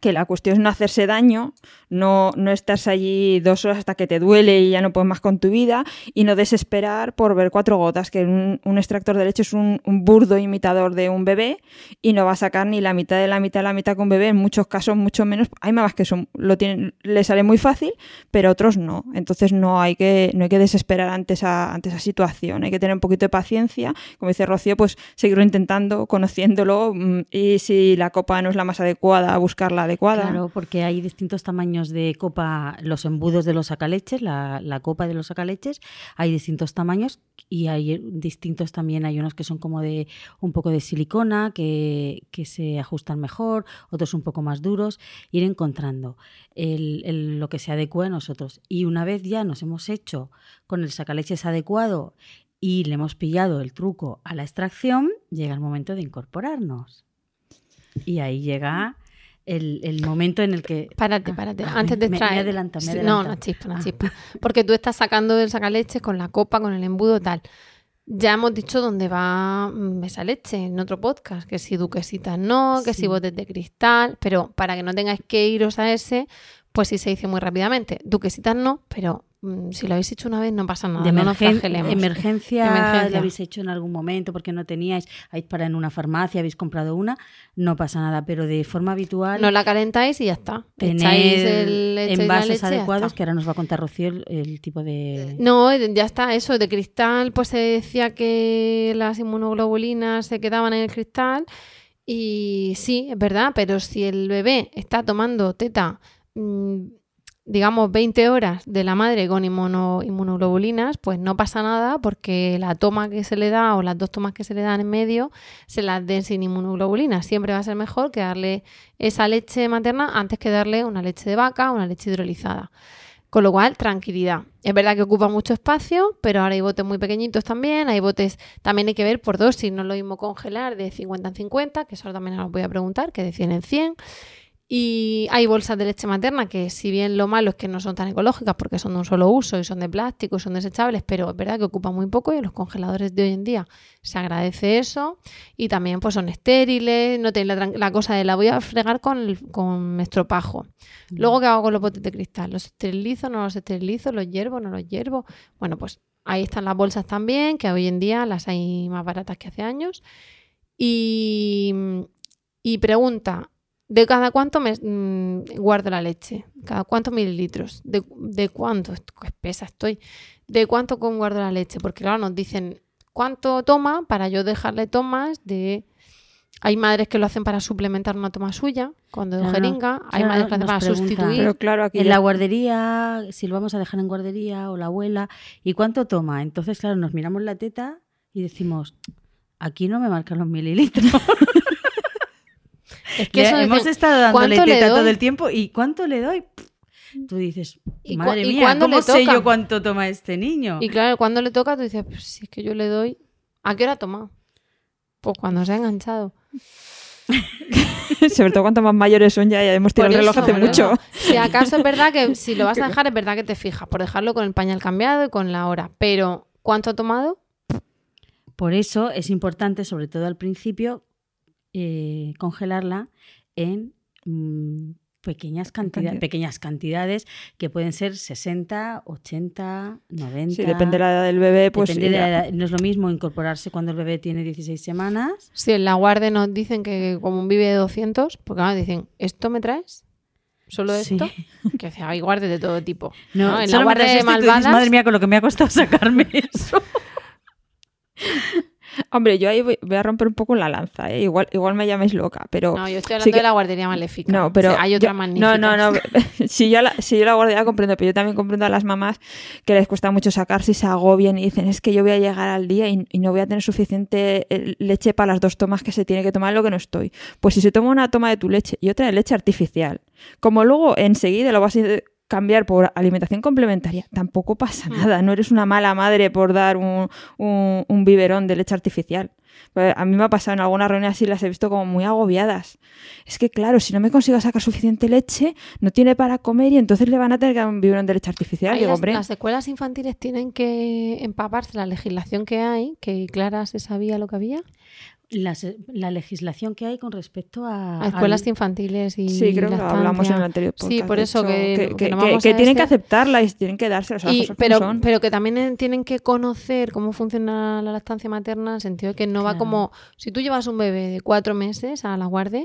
que la cuestión es no hacerse daño, no, no estarse allí dos horas hasta que te duele y ya no puedes más con tu vida, y no desesperar por ver cuatro gotas, que un, extractor de leche es un, burdo imitador de un bebé y no va a sacar ni la mitad de la mitad de la mitad que un bebé, en muchos casos mucho menos. Hay mamás que son, lo tienen, le sale muy fácil, pero otros no. Entonces no hay que, no hay que desesperar ante esa, ante esa situación, hay que tener un poquito de paciencia, como dice Rocío, pues seguirlo intentando, conociéndolo, mm, y si la copa no es la más adecuada, buscar la adecuada. Claro, porque hay distintos tamaños de copa, los embudos de los sacaleches, la, la copa de los sacaleches, hay distintos tamaños y hay distintos también, hay unos que son como de un poco de silicona, que, que se ajustan mejor, otros un poco más duros, ir encontrando el- el- lo que se adecua a nosotros. Y una vez ya nos hemos hecho con el sacaleches adecuado y le hemos pillado el truco a la extracción, llega el momento de incorporarnos. Y ahí llega el, el momento en el que... Párate, párate. ah, Antes de extraer. Me adelanta, me Sí, adelanta. No, una chispa, una Ah. chispa. Porque tú estás sacando del sacaleches con la copa, con el embudo, tal. Ya hemos dicho dónde va mm, esa leche en otro podcast, que si duquesitas no, que si botes de cristal, pero para que no tengáis que iros a ese, pues sí se dice muy rápidamente. Duquesitas no, pero si lo habéis hecho una vez no pasa nada, De no emergen- flagelemos. emergencia, Emergencia. lo habéis hecho en algún momento porque no teníais, habéis parado en una farmacia, habéis comprado una, no pasa nada, pero de forma habitual No la calentáis y ya está. el, la envases leche adecuados, que ahora nos va a contar Rocío el, el tipo de... No, ya está, eso, de cristal, pues se decía que las inmunoglobulinas se quedaban en el cristal y sí, es verdad, pero si el bebé está tomando teta, mm, digamos, 20 horas de la madre con inmuno- inmunoglobulinas, pues no pasa nada porque la toma que se le da o las dos tomas que se le dan en medio se las den sin inmunoglobulinas. Siempre va a ser mejor que darle esa leche materna antes que darle una leche de vaca o una leche hidrolizada. Con lo cual, tranquilidad. Es verdad que ocupa mucho espacio, pero ahora hay botes muy pequeñitos también. Hay botes, también hay que ver por dosis. No lo mismo congelar de 50 en 50, que eso también os voy a preguntar, que de 100 en 100. Y hay bolsas de leche materna que, si bien lo malo es que no son tan ecológicas porque son de un solo uso y son de plástico y son desechables, pero es verdad que ocupan muy poco y en los congeladores de hoy en día se agradece eso. Y también pues son estériles, no tenéis la, cosa de la voy a fregar con, con estropajo. Luego, ¿qué hago con los botes de cristal? ¿Los esterilizo, no los esterilizo? ¿Los hiervo, no los hiervo? Bueno, pues ahí están las bolsas también, que hoy en día las hay más baratas que hace años. Y, y pregunta, ¿de cada cuánto me mm, guardo la leche? ¿Cada cuántos mililitros? ¿De, de cuánto? Qué espesa estoy. ¿De cuánto con guardo la leche? Porque claro, nos dicen cuánto toma para yo dejarle tomas de... Hay madres que lo hacen para suplementar una toma suya, cuando de Claro, jeringa. Hay claro, madres que lo hacen nos para pregunta, sustituir. Pero claro, aquí en ya- la guardería, si lo vamos a dejar en guardería o la abuela, ¿y cuánto toma? Entonces, claro, nos miramos la teta y decimos, aquí no me marcan los mililitros. [laughs] Es que Le- eso dicen, hemos estado dándole ¿cuánto le teta todo el tiempo y ¿cuánto le doy? Tú dices, ¿Y cua- madre y mía, ¿cómo sé toca? yo cuánto toma este niño? Y claro, cuando le toca, tú dices, pues si es que yo le doy. ¿A qué hora ha tomado? Pues cuando se ha enganchado. [laughs] Sobre todo cuanto más mayores son, ya, ya hemos tirado el reloj hace mucho. Si acaso es verdad que si lo vas a [laughs] dejar, es verdad que te fijas por dejarlo con el pañal cambiado y con la hora. Pero, ¿cuánto ha tomado? Por eso es importante, sobre todo al principio, eh, congelarla en mm, pequeñas, cantidades, cantidad. pequeñas cantidades que pueden ser 60, 80, 90. Sí, depende de la edad del bebé, pues Depende de la edad. No es lo mismo incorporarse cuando el bebé tiene 16 semanas. Si en la guardia nos dicen que como un vive de 200, porque ahora dicen, ¿esto me traes? ¿Solo Sí. esto? Que sea, hay guardias de todo tipo. No, ¿no? En la guardia de dices, malvadas... madre mía, con lo que me ha costado sacarme eso. [laughs] Hombre, yo ahí voy, voy a romper un poco la lanza, ¿eh? igual, igual me llaméis loca, pero... No, yo estoy sí hablando que- de la guardería maléfica. No, pero O sea, hay yo- otras magníficas. No, no, no. [laughs] si, yo la, si yo la guardería comprendo, pero yo también comprendo a las mamás que les cuesta mucho sacarse y se agobian y dicen, es que yo voy a llegar al día y, y no voy a tener suficiente eh, leche para las dos tomas que se tiene que tomar lo que no estoy. Pues si se toma una toma de tu leche y otra de leche artificial, como luego enseguida lo vas a cambiar por alimentación complementaria, tampoco pasa nada. No eres una mala madre por dar un, un- un biberón de leche artificial. Pues a mí me ha pasado en algunas reuniones así, las he visto como muy agobiadas. Es que, claro, si no me consigo sacar suficiente leche, no tiene para comer y entonces le van a tener que dar un biberón de leche artificial. Digo, las, hombre, las escuelas infantiles tienen que empaparse la legislación que hay, que Clara se sabía lo que había. Las- la legislación que hay con respecto a, A escuelas al- infantiles y sí, creo que hablamos en el anterior podcast. Sí, por eso hecho, que, que, que que- no que- vamos que a tienen que este. aceptarla y tienen que sea, las Y- cosas como pero, son. pero que también eh, tienen que conocer cómo funciona la lactancia materna, en el sentido de que no va como. Si tú llevas un bebé de cuatro meses a la guardia,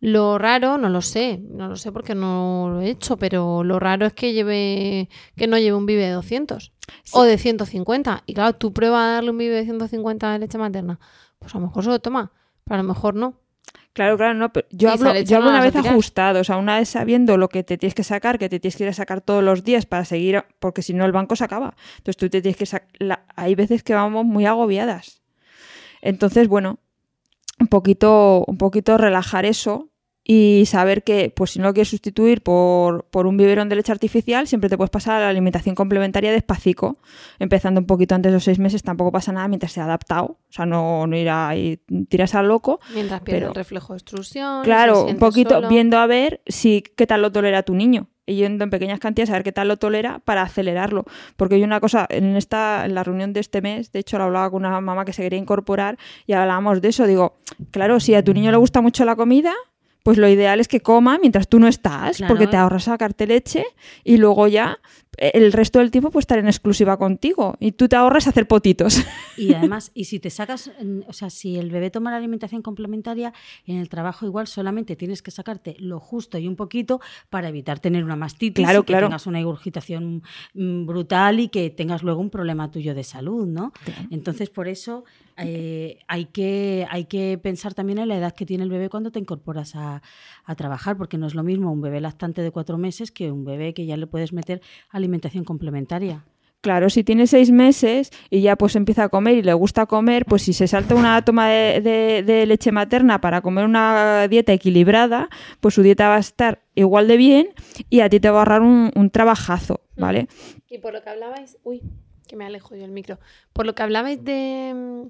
lo raro, no lo sé, no lo sé porque no lo he hecho, pero lo raro es que lleve que no lleve un bibe de 200 o de 150. Y claro, tú pruebas a darle un bibe de 150 de leche materna, pues a lo mejor se lo toma, pero a lo mejor no. Claro, claro, no, pero yo hablo, yo hablo una vez ajustado, o sea, una vez sabiendo lo que te tienes que sacar, que te tienes que ir a sacar todos los días para seguir, porque si no el banco se acaba. Entonces tú te tienes que sacar, hay veces que vamos muy agobiadas. Entonces, bueno, un poquito, un poquito relajar eso y saber que, pues si no lo quieres sustituir por, por un biberón de leche artificial, siempre te puedes pasar a la alimentación complementaria despacito, empezando un poquito antes de los seis meses, tampoco pasa nada mientras se ha adaptado, o sea, no, no ir ahí, tiras al loco, Mientras pierde el reflejo de extrusión. Claro, un poquito solo. viendo a ver si qué tal lo tolera tu niño. Y yendo en pequeñas cantidades a ver qué tal lo tolera para acelerarlo. Porque hay una cosa, en esta, en la reunión de este mes, de hecho lo hablaba con una mamá que se quería incorporar y hablábamos de eso. Digo, claro, si a tu niño le gusta mucho la comida, pues lo ideal es que coma mientras tú no estás, Claro. porque te ahorras sacarte leche y luego ya el resto del tiempo pues estar en exclusiva contigo. Y tú te ahorras hacer potitos. Y además, y si te sacas, o sea, si el bebé toma la alimentación complementaria, en el trabajo igual solamente tienes que sacarte lo justo y un poquito para evitar tener una mastitis Claro, y que claro. tengas una ingurgitación mm, brutal y que tengas luego un problema tuyo de salud, ¿no? Entonces, por eso eh, hay, que, hay que pensar también en la edad que tiene el bebé cuando te incorporas a, a trabajar, porque no es lo mismo un bebé lactante de cuatro meses que un bebé que ya le puedes meter alimentación complementaria. Claro, si tiene seis meses y ya pues empieza a comer y le gusta comer, pues si se salta una toma de, de- de leche materna para comer una dieta equilibrada, pues su dieta va a estar igual de bien y a ti te va a ahorrar un, un trabajazo, ¿vale? Y por lo que hablabais, uy, que me alejo yo el micro. Por lo que hablabais de,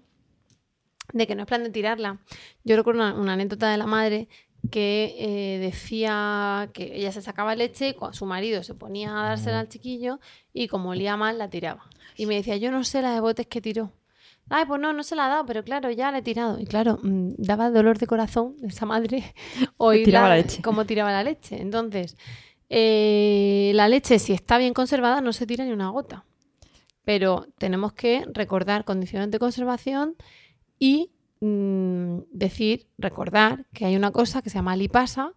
de que no es plan de tirarla, yo recuerdo una, una anécdota de la madre que eh, decía que ella se sacaba leche su marido se ponía a dársela al chiquillo y como olía mal la tiraba. Y me decía, yo no sé la de botes que tiró. Ay, pues no, no se la ha dado, pero claro, ya la he tirado. Y claro, mm, daba dolor de corazón esa madre [laughs] oírla tiraba la leche. cómo tiraba la leche. Entonces, eh, la leche, si está bien conservada, no se tira ni una gota. Pero tenemos que recordar condiciones de conservación y mm, decir, recordar que hay una cosa que se llama lipasa,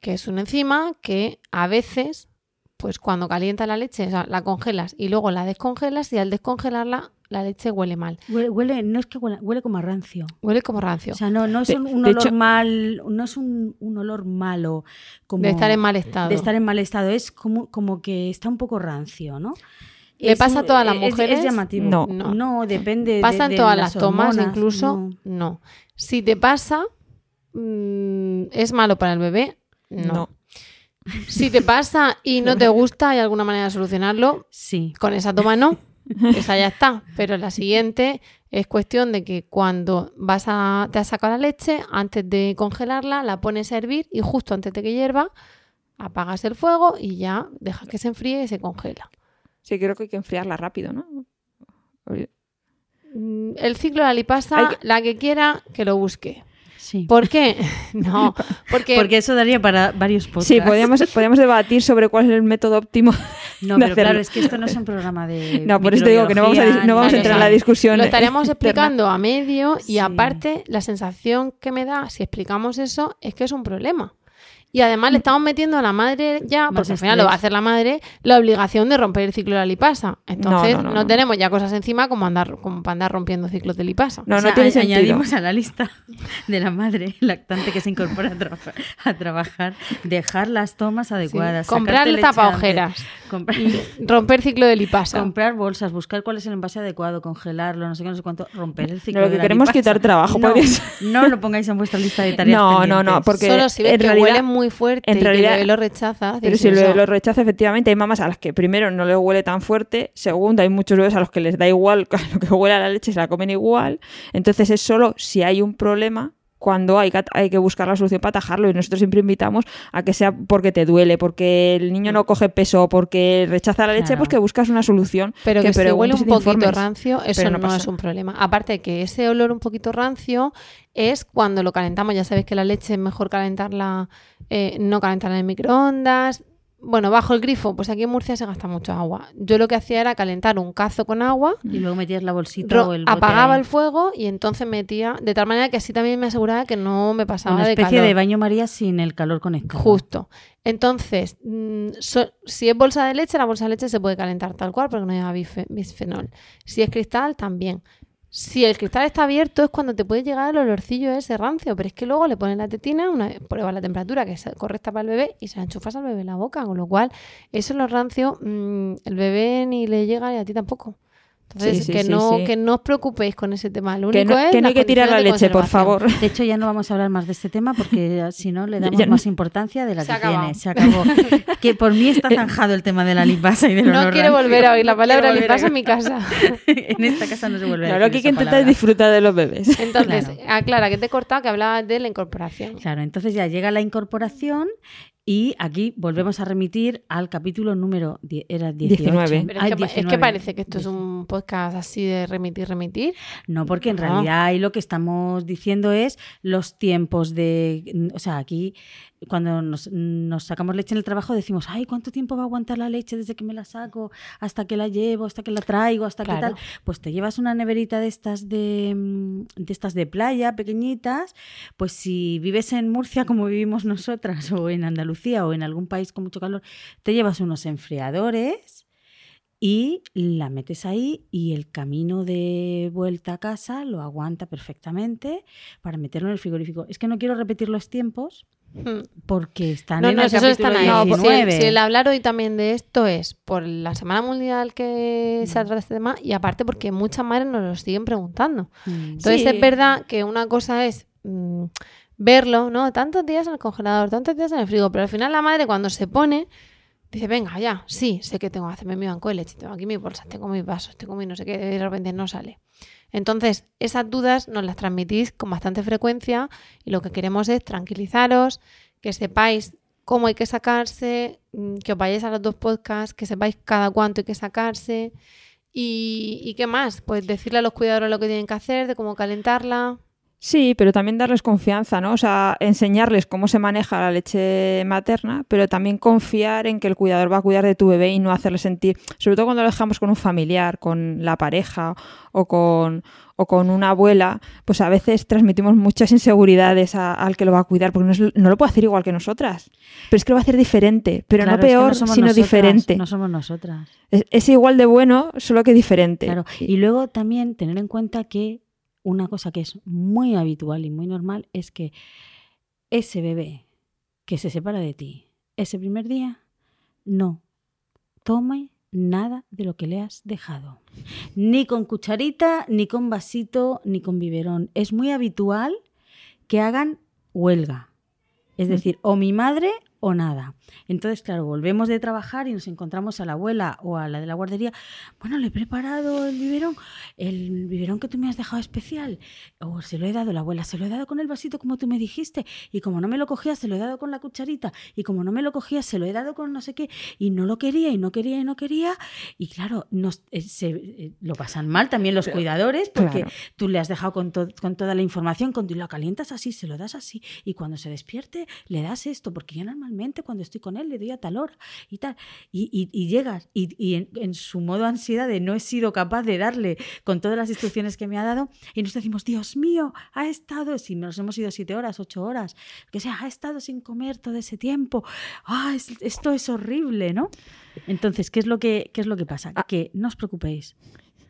que es una enzima que a veces, pues cuando calienta la leche, o sea, la congelas y luego la descongelas y al descongelarla la leche huele mal. Huele, huele- no es que huele, huele como a rancio. Huele como rancio. O sea, no, no es un, olor hecho- mal, no es un, un olor malo como de estar en mal estado. de estar en mal estado, es como, como que está un poco rancio, ¿no? ¿Le Es pasa a todas las es- es mujeres? llamativo. No. no, depende. de- ¿Pasa en de todas las, tomas hormonas, incluso? no. No. Si te pasa, mm, ¿es malo para el bebé? No. No. Si te pasa y no te gusta, ¿hay alguna manera de solucionarlo? Sí. Con esa toma no. Esa ya está. Pero la siguiente es cuestión de que cuando vas a, te has sacado la leche, antes de congelarla, la pones a hervir y justo antes de que hierva, apagas el fuego y ya dejas que se enfríe y se congela. Sí, creo que hay que enfriarla rápido, ¿no? Oye, Mm, El ciclo de la lipasa, que- la que quiera, que lo busque. Sí. ¿Por qué? [laughs] No, porque, Porque eso daría para varios podcasts. Sí, podríamos, podríamos debatir sobre cuál es el método óptimo No, de pero claro, es que esto no es un programa de. No, por eso te digo que no vamos a, dis- no vamos a Vale, entrar en la discusión. lo estaremos explicando a medio y Sí. aparte la sensación que me da si explicamos eso es que es un problema. Y además le estamos metiendo a la madre ya, Más porque al final lo va a hacer la madre, la obligación de romper el ciclo de la lipasa. Entonces no, no, no, no. tenemos ya cosas encima como andar como para andar rompiendo ciclos de lipasa. No, O sea, no tiene sentido. añadimos a la lista de la madre lactante que se incorpora a, trabajar- a trabajar, dejar las tomas adecuadas, Sí. Comprar tapaojeras. antes, comprar, Romper ciclo de lipasa. comprar bolsas, buscar cuál es el envase adecuado, congelarlo, no sé qué, no sé cuánto, romper el ciclo lo que de la queremos es lipasa. quitar trabajo, No, no lo pongáis en vuestra lista de [laughs] tareas No, no, no, porque Solo si en que realidad- huele muy fuerte en y que el realidad- bebé lo rechaza. Pero si el bebé "Eso". lo rechaza, efectivamente, hay mamás a las que primero no les huele tan fuerte, segundo, hay muchos bebés a los que les da igual [laughs] lo que huele a la leche, se la comen igual. Entonces es solo si hay un problema cuando hay que, hay que buscar la solución para atajarlo y nosotros siempre invitamos a que sea porque te duele, porque el niño no coge peso, porque rechaza la leche, Claro. pues que buscas una solución. Pero que, si huele un poquito informes. rancio, eso no, es un problema. Aparte de que ese olor un poquito rancio es cuando lo calentamos. Ya sabéis que la leche es mejor calentarla, eh, no calentarla en microondas. Bueno, bajo el grifo, pues aquí en Murcia se gasta mucho agua. Yo lo que hacía era calentar un cazo con agua, Y luego metías la bolsita o el bote apagaba ahí. el fuego y entonces metía, de tal manera que así también me aseguraba que no me pasaba Una de especie calor. de baño María sin el calor conectado. Justo. Entonces, mm, so- si es bolsa de leche, la bolsa de leche se puede calentar tal cual porque no lleva bisfenol. Si es cristal, también. Si el cristal está abierto es cuando te puede llegar el olorcillo ese rancio, pero es que luego le ponen la tetina, una prueba la temperatura que es correcta para el bebé y se la enchufas al bebé en la boca, con lo cual eso es lo rancio, mm, el bebé ni le llega y a ti tampoco. Entonces, Sí, sí, que, sí, no, sí. que no os preocupéis con ese tema. Lo Que único no, es que no hay que tirar la leche, de por favor. De hecho, ya no vamos a hablar más de este tema porque [laughs] si no le damos Ya no. más importancia de la Se que acabado. tiene. Se acabó. [laughs] que por mí está zanjado el tema de la lipasa y del No quiero rancio. volver a oír la No palabra volver lipasa a- en mi casa. [laughs] en esta casa no se vuelve a No, lo decir que hay que intentar es disfrutar de los bebés. Entonces, Claro. aclara que te he cortado que hablabas de la incorporación. Claro, entonces ya llega la incorporación y aquí volvemos a remitir al capítulo número die- era 18. 19. Pero es, Ay, que, pa- es que 19. parece que esto es un podcast así de remitir, remitir. No, porque en No. realidad ahí lo que estamos diciendo es los tiempos de... O sea, aquí cuando nos, nos sacamos leche en el trabajo decimos, ay, ¿cuánto tiempo va a aguantar la leche desde que me la saco hasta que la llevo, hasta que la traigo, hasta que Claro. tal? Pues te llevas una neverita de estas de, mm, de estas de playa, pequeñitas, pues si vives en Murcia como vivimos nosotras o en Andalucía o en algún país con mucho calor, te llevas unos enfriadores y la metes ahí y el camino de vuelta a casa lo aguanta perfectamente para meterlo en el frigorífico. Es que no quiero repetir los tiempos. Porque están No, en no, el capítulo están ahí. No, pues si, 19. el, si el hablar hoy también de esto es por la Semana Mundial que se trata de este tema y aparte porque muchas madres nos lo siguen preguntando. Mm. Entonces Sí. es verdad que una cosa es mm, verlo, ¿no? Tantos días en el congelador, tantos días en el frigo, pero al final la madre cuando se pone dice, venga, ya, sí, sé que tengo que hacerme mi banco de leche, tengo aquí mis bolsas, tengo mis vasos, tengo mi no sé qué, y de repente no sale. Entonces, esas dudas nos las transmitís con bastante frecuencia y lo que queremos es tranquilizaros, que sepáis cómo hay que sacarse, mm, que os vayáis a los dos podcasts, que sepáis cada cuánto hay que sacarse y, y qué más, pues decirle a los cuidadores lo que tienen que hacer, de cómo calentarla. Sí, pero también darles confianza, ¿no? O sea, enseñarles cómo se maneja la leche materna, pero también confiar en que el cuidador va a cuidar de tu bebé y no hacerle sentir, sobre todo cuando lo dejamos con un familiar, con la pareja o con, o con una abuela, pues a veces transmitimos muchas inseguridades a- al que lo va a cuidar, porque no, es- no lo puede hacer igual que nosotras. Pero es que lo va a hacer diferente, pero Claro, no es que peor, sino nosotras, diferente. No somos nosotras. Es, es igual de bueno, solo que diferente. Claro. Y luego también tener en cuenta que una cosa que es muy habitual y muy normal es que ese bebé que se separa de ti ese primer día no tome nada de lo que le has dejado. Ni con cucharita, ni con vasito, ni con biberón. Es muy habitual que hagan huelga. Es decir, o mi madre o nada. Entonces, claro, volvemos de trabajar y nos encontramos a la abuela o a la de la guardería. Bueno, le he preparado el biberón, el biberón que tú me has dejado especial. O se lo he dado, la abuela, se lo he dado con el vasito como tú me dijiste. Y como no me lo cogías, se lo he dado con la cucharita. Y como no me lo cogías, se lo he dado con no sé qué. Y no lo quería, y no quería, y no quería. Y claro, nos, eh, se, eh, lo pasan mal también los cuidadores porque claro. tú le has dejado con, to- con toda la información, con, lo calientas así, se lo das así. Y cuando se despierte, le das esto, porque ya normalmente normalmente cuando estoy con él le doy a tal hora y tal. Y, y- y llegas y, y en, en su modo ansiedad de no he sido capaz de darle con todas las instrucciones que me ha dado y nos decimos, Dios mío, ha estado, si nos hemos ido siete horas, ocho horas, que sea, ha estado sin comer todo ese tiempo. Ah, es- esto es horrible, ¿no? Entonces, ¿qué es lo que, qué es lo que pasa? Que no os preocupéis,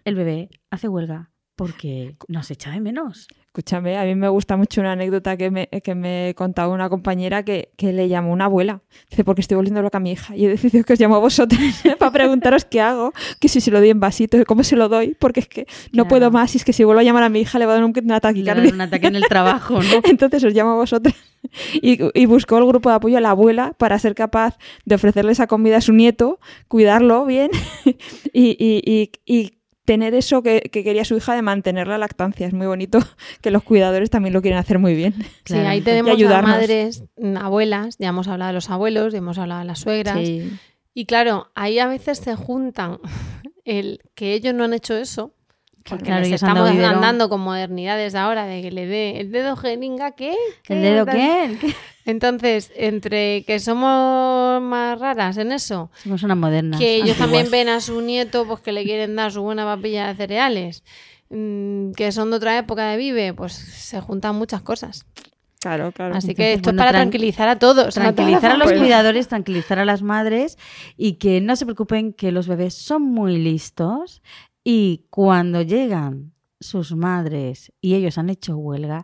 el bebé hace huelga porque nos echa de menos. Escúchame, a mí me gusta mucho una anécdota que me, que me contaba una compañera que, que le llamó una abuela. Dice, porque estoy volviendo loca a mi hija. Y he decidido que os llamo a vosotros [laughs] para preguntaros qué hago, que si se lo doy en vasito, cómo se lo doy, porque es que no Claro. puedo más. Y es que si vuelvo a llamar a mi hija le va a dar un, un ataque Le va a dar un ataque en el trabajo, ¿no? [laughs] Entonces os llamo a vosotros. Y, y buscó el grupo de apoyo a la abuela para ser capaz de ofrecerle esa comida a su nieto, cuidarlo bien [laughs] y, y- y- y tener eso que, que quería su hija de mantener la lactancia. Es muy bonito [laughs] que los cuidadores también lo quieren hacer muy bien. Sí, ahí tenemos a madres, mm, abuelas, ya hemos hablado de los abuelos, ya hemos hablado de las suegras. Sí. Y claro, ahí a veces se juntan [laughs] el que ellos no han hecho eso, porque Claro, les estamos andando con modernidades ahora de que le dé el dedo jeringa, ¿qué? ¿El dedo qué? [laughs] Entonces, entre que somos más raras en eso, Somos una moderna. que ellos también ven a su nieto pues que le quieren dar su buena papilla de cereales, mm, que son de otra época de vive, pues se juntan muchas cosas. Claro, claro. Así que Entonces, esto bueno, es para tran- tranquilizar a todos. Tranquilizar a los cuidadores, tranquilizar a las madres y que no se preocupen que los bebés son muy listos y cuando llegan sus madres y ellos han hecho huelga,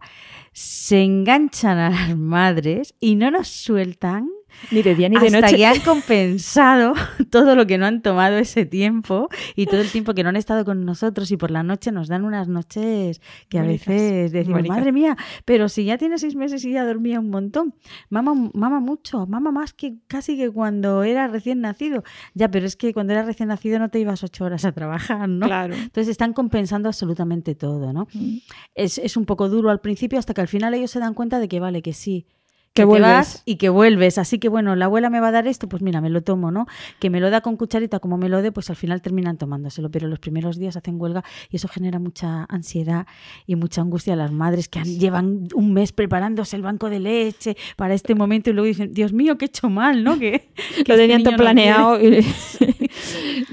se enganchan a las madres y no nos sueltan Ni de día ni de hasta noche. que han compensado [laughs] todo lo que no han tomado ese tiempo y todo el tiempo que no han estado con nosotros y por la noche nos dan unas noches que a veces decimos, bonitas. madre mía, pero si ya tiene seis meses y ya dormía un montón, mama, mama mucho, mama más que casi que cuando era recién nacido. Ya, pero es que cuando era recién nacido no te ibas ocho horas a trabajar, ¿no? Claro. Entonces están compensando absolutamente todo, ¿no? Mm. Es, es un poco duro al principio hasta que al final ellos se dan cuenta de que vale, que sí. Que te vuelves. vas y que vuelves. Así que bueno, la abuela me va a dar esto, pues mira, me lo tomo, ¿no? Que me lo da con cucharita, como me lo dé, pues al final terminan tomándoselo. Pero los primeros días hacen huelga y eso genera mucha ansiedad y mucha angustia a las madres que han- llevan un mes preparándose el banco de leche para este momento y luego dicen, Dios mío, que he hecho mal, ¿no? Que, [laughs] que Lo este tenían todo no planeado. quiere". Y...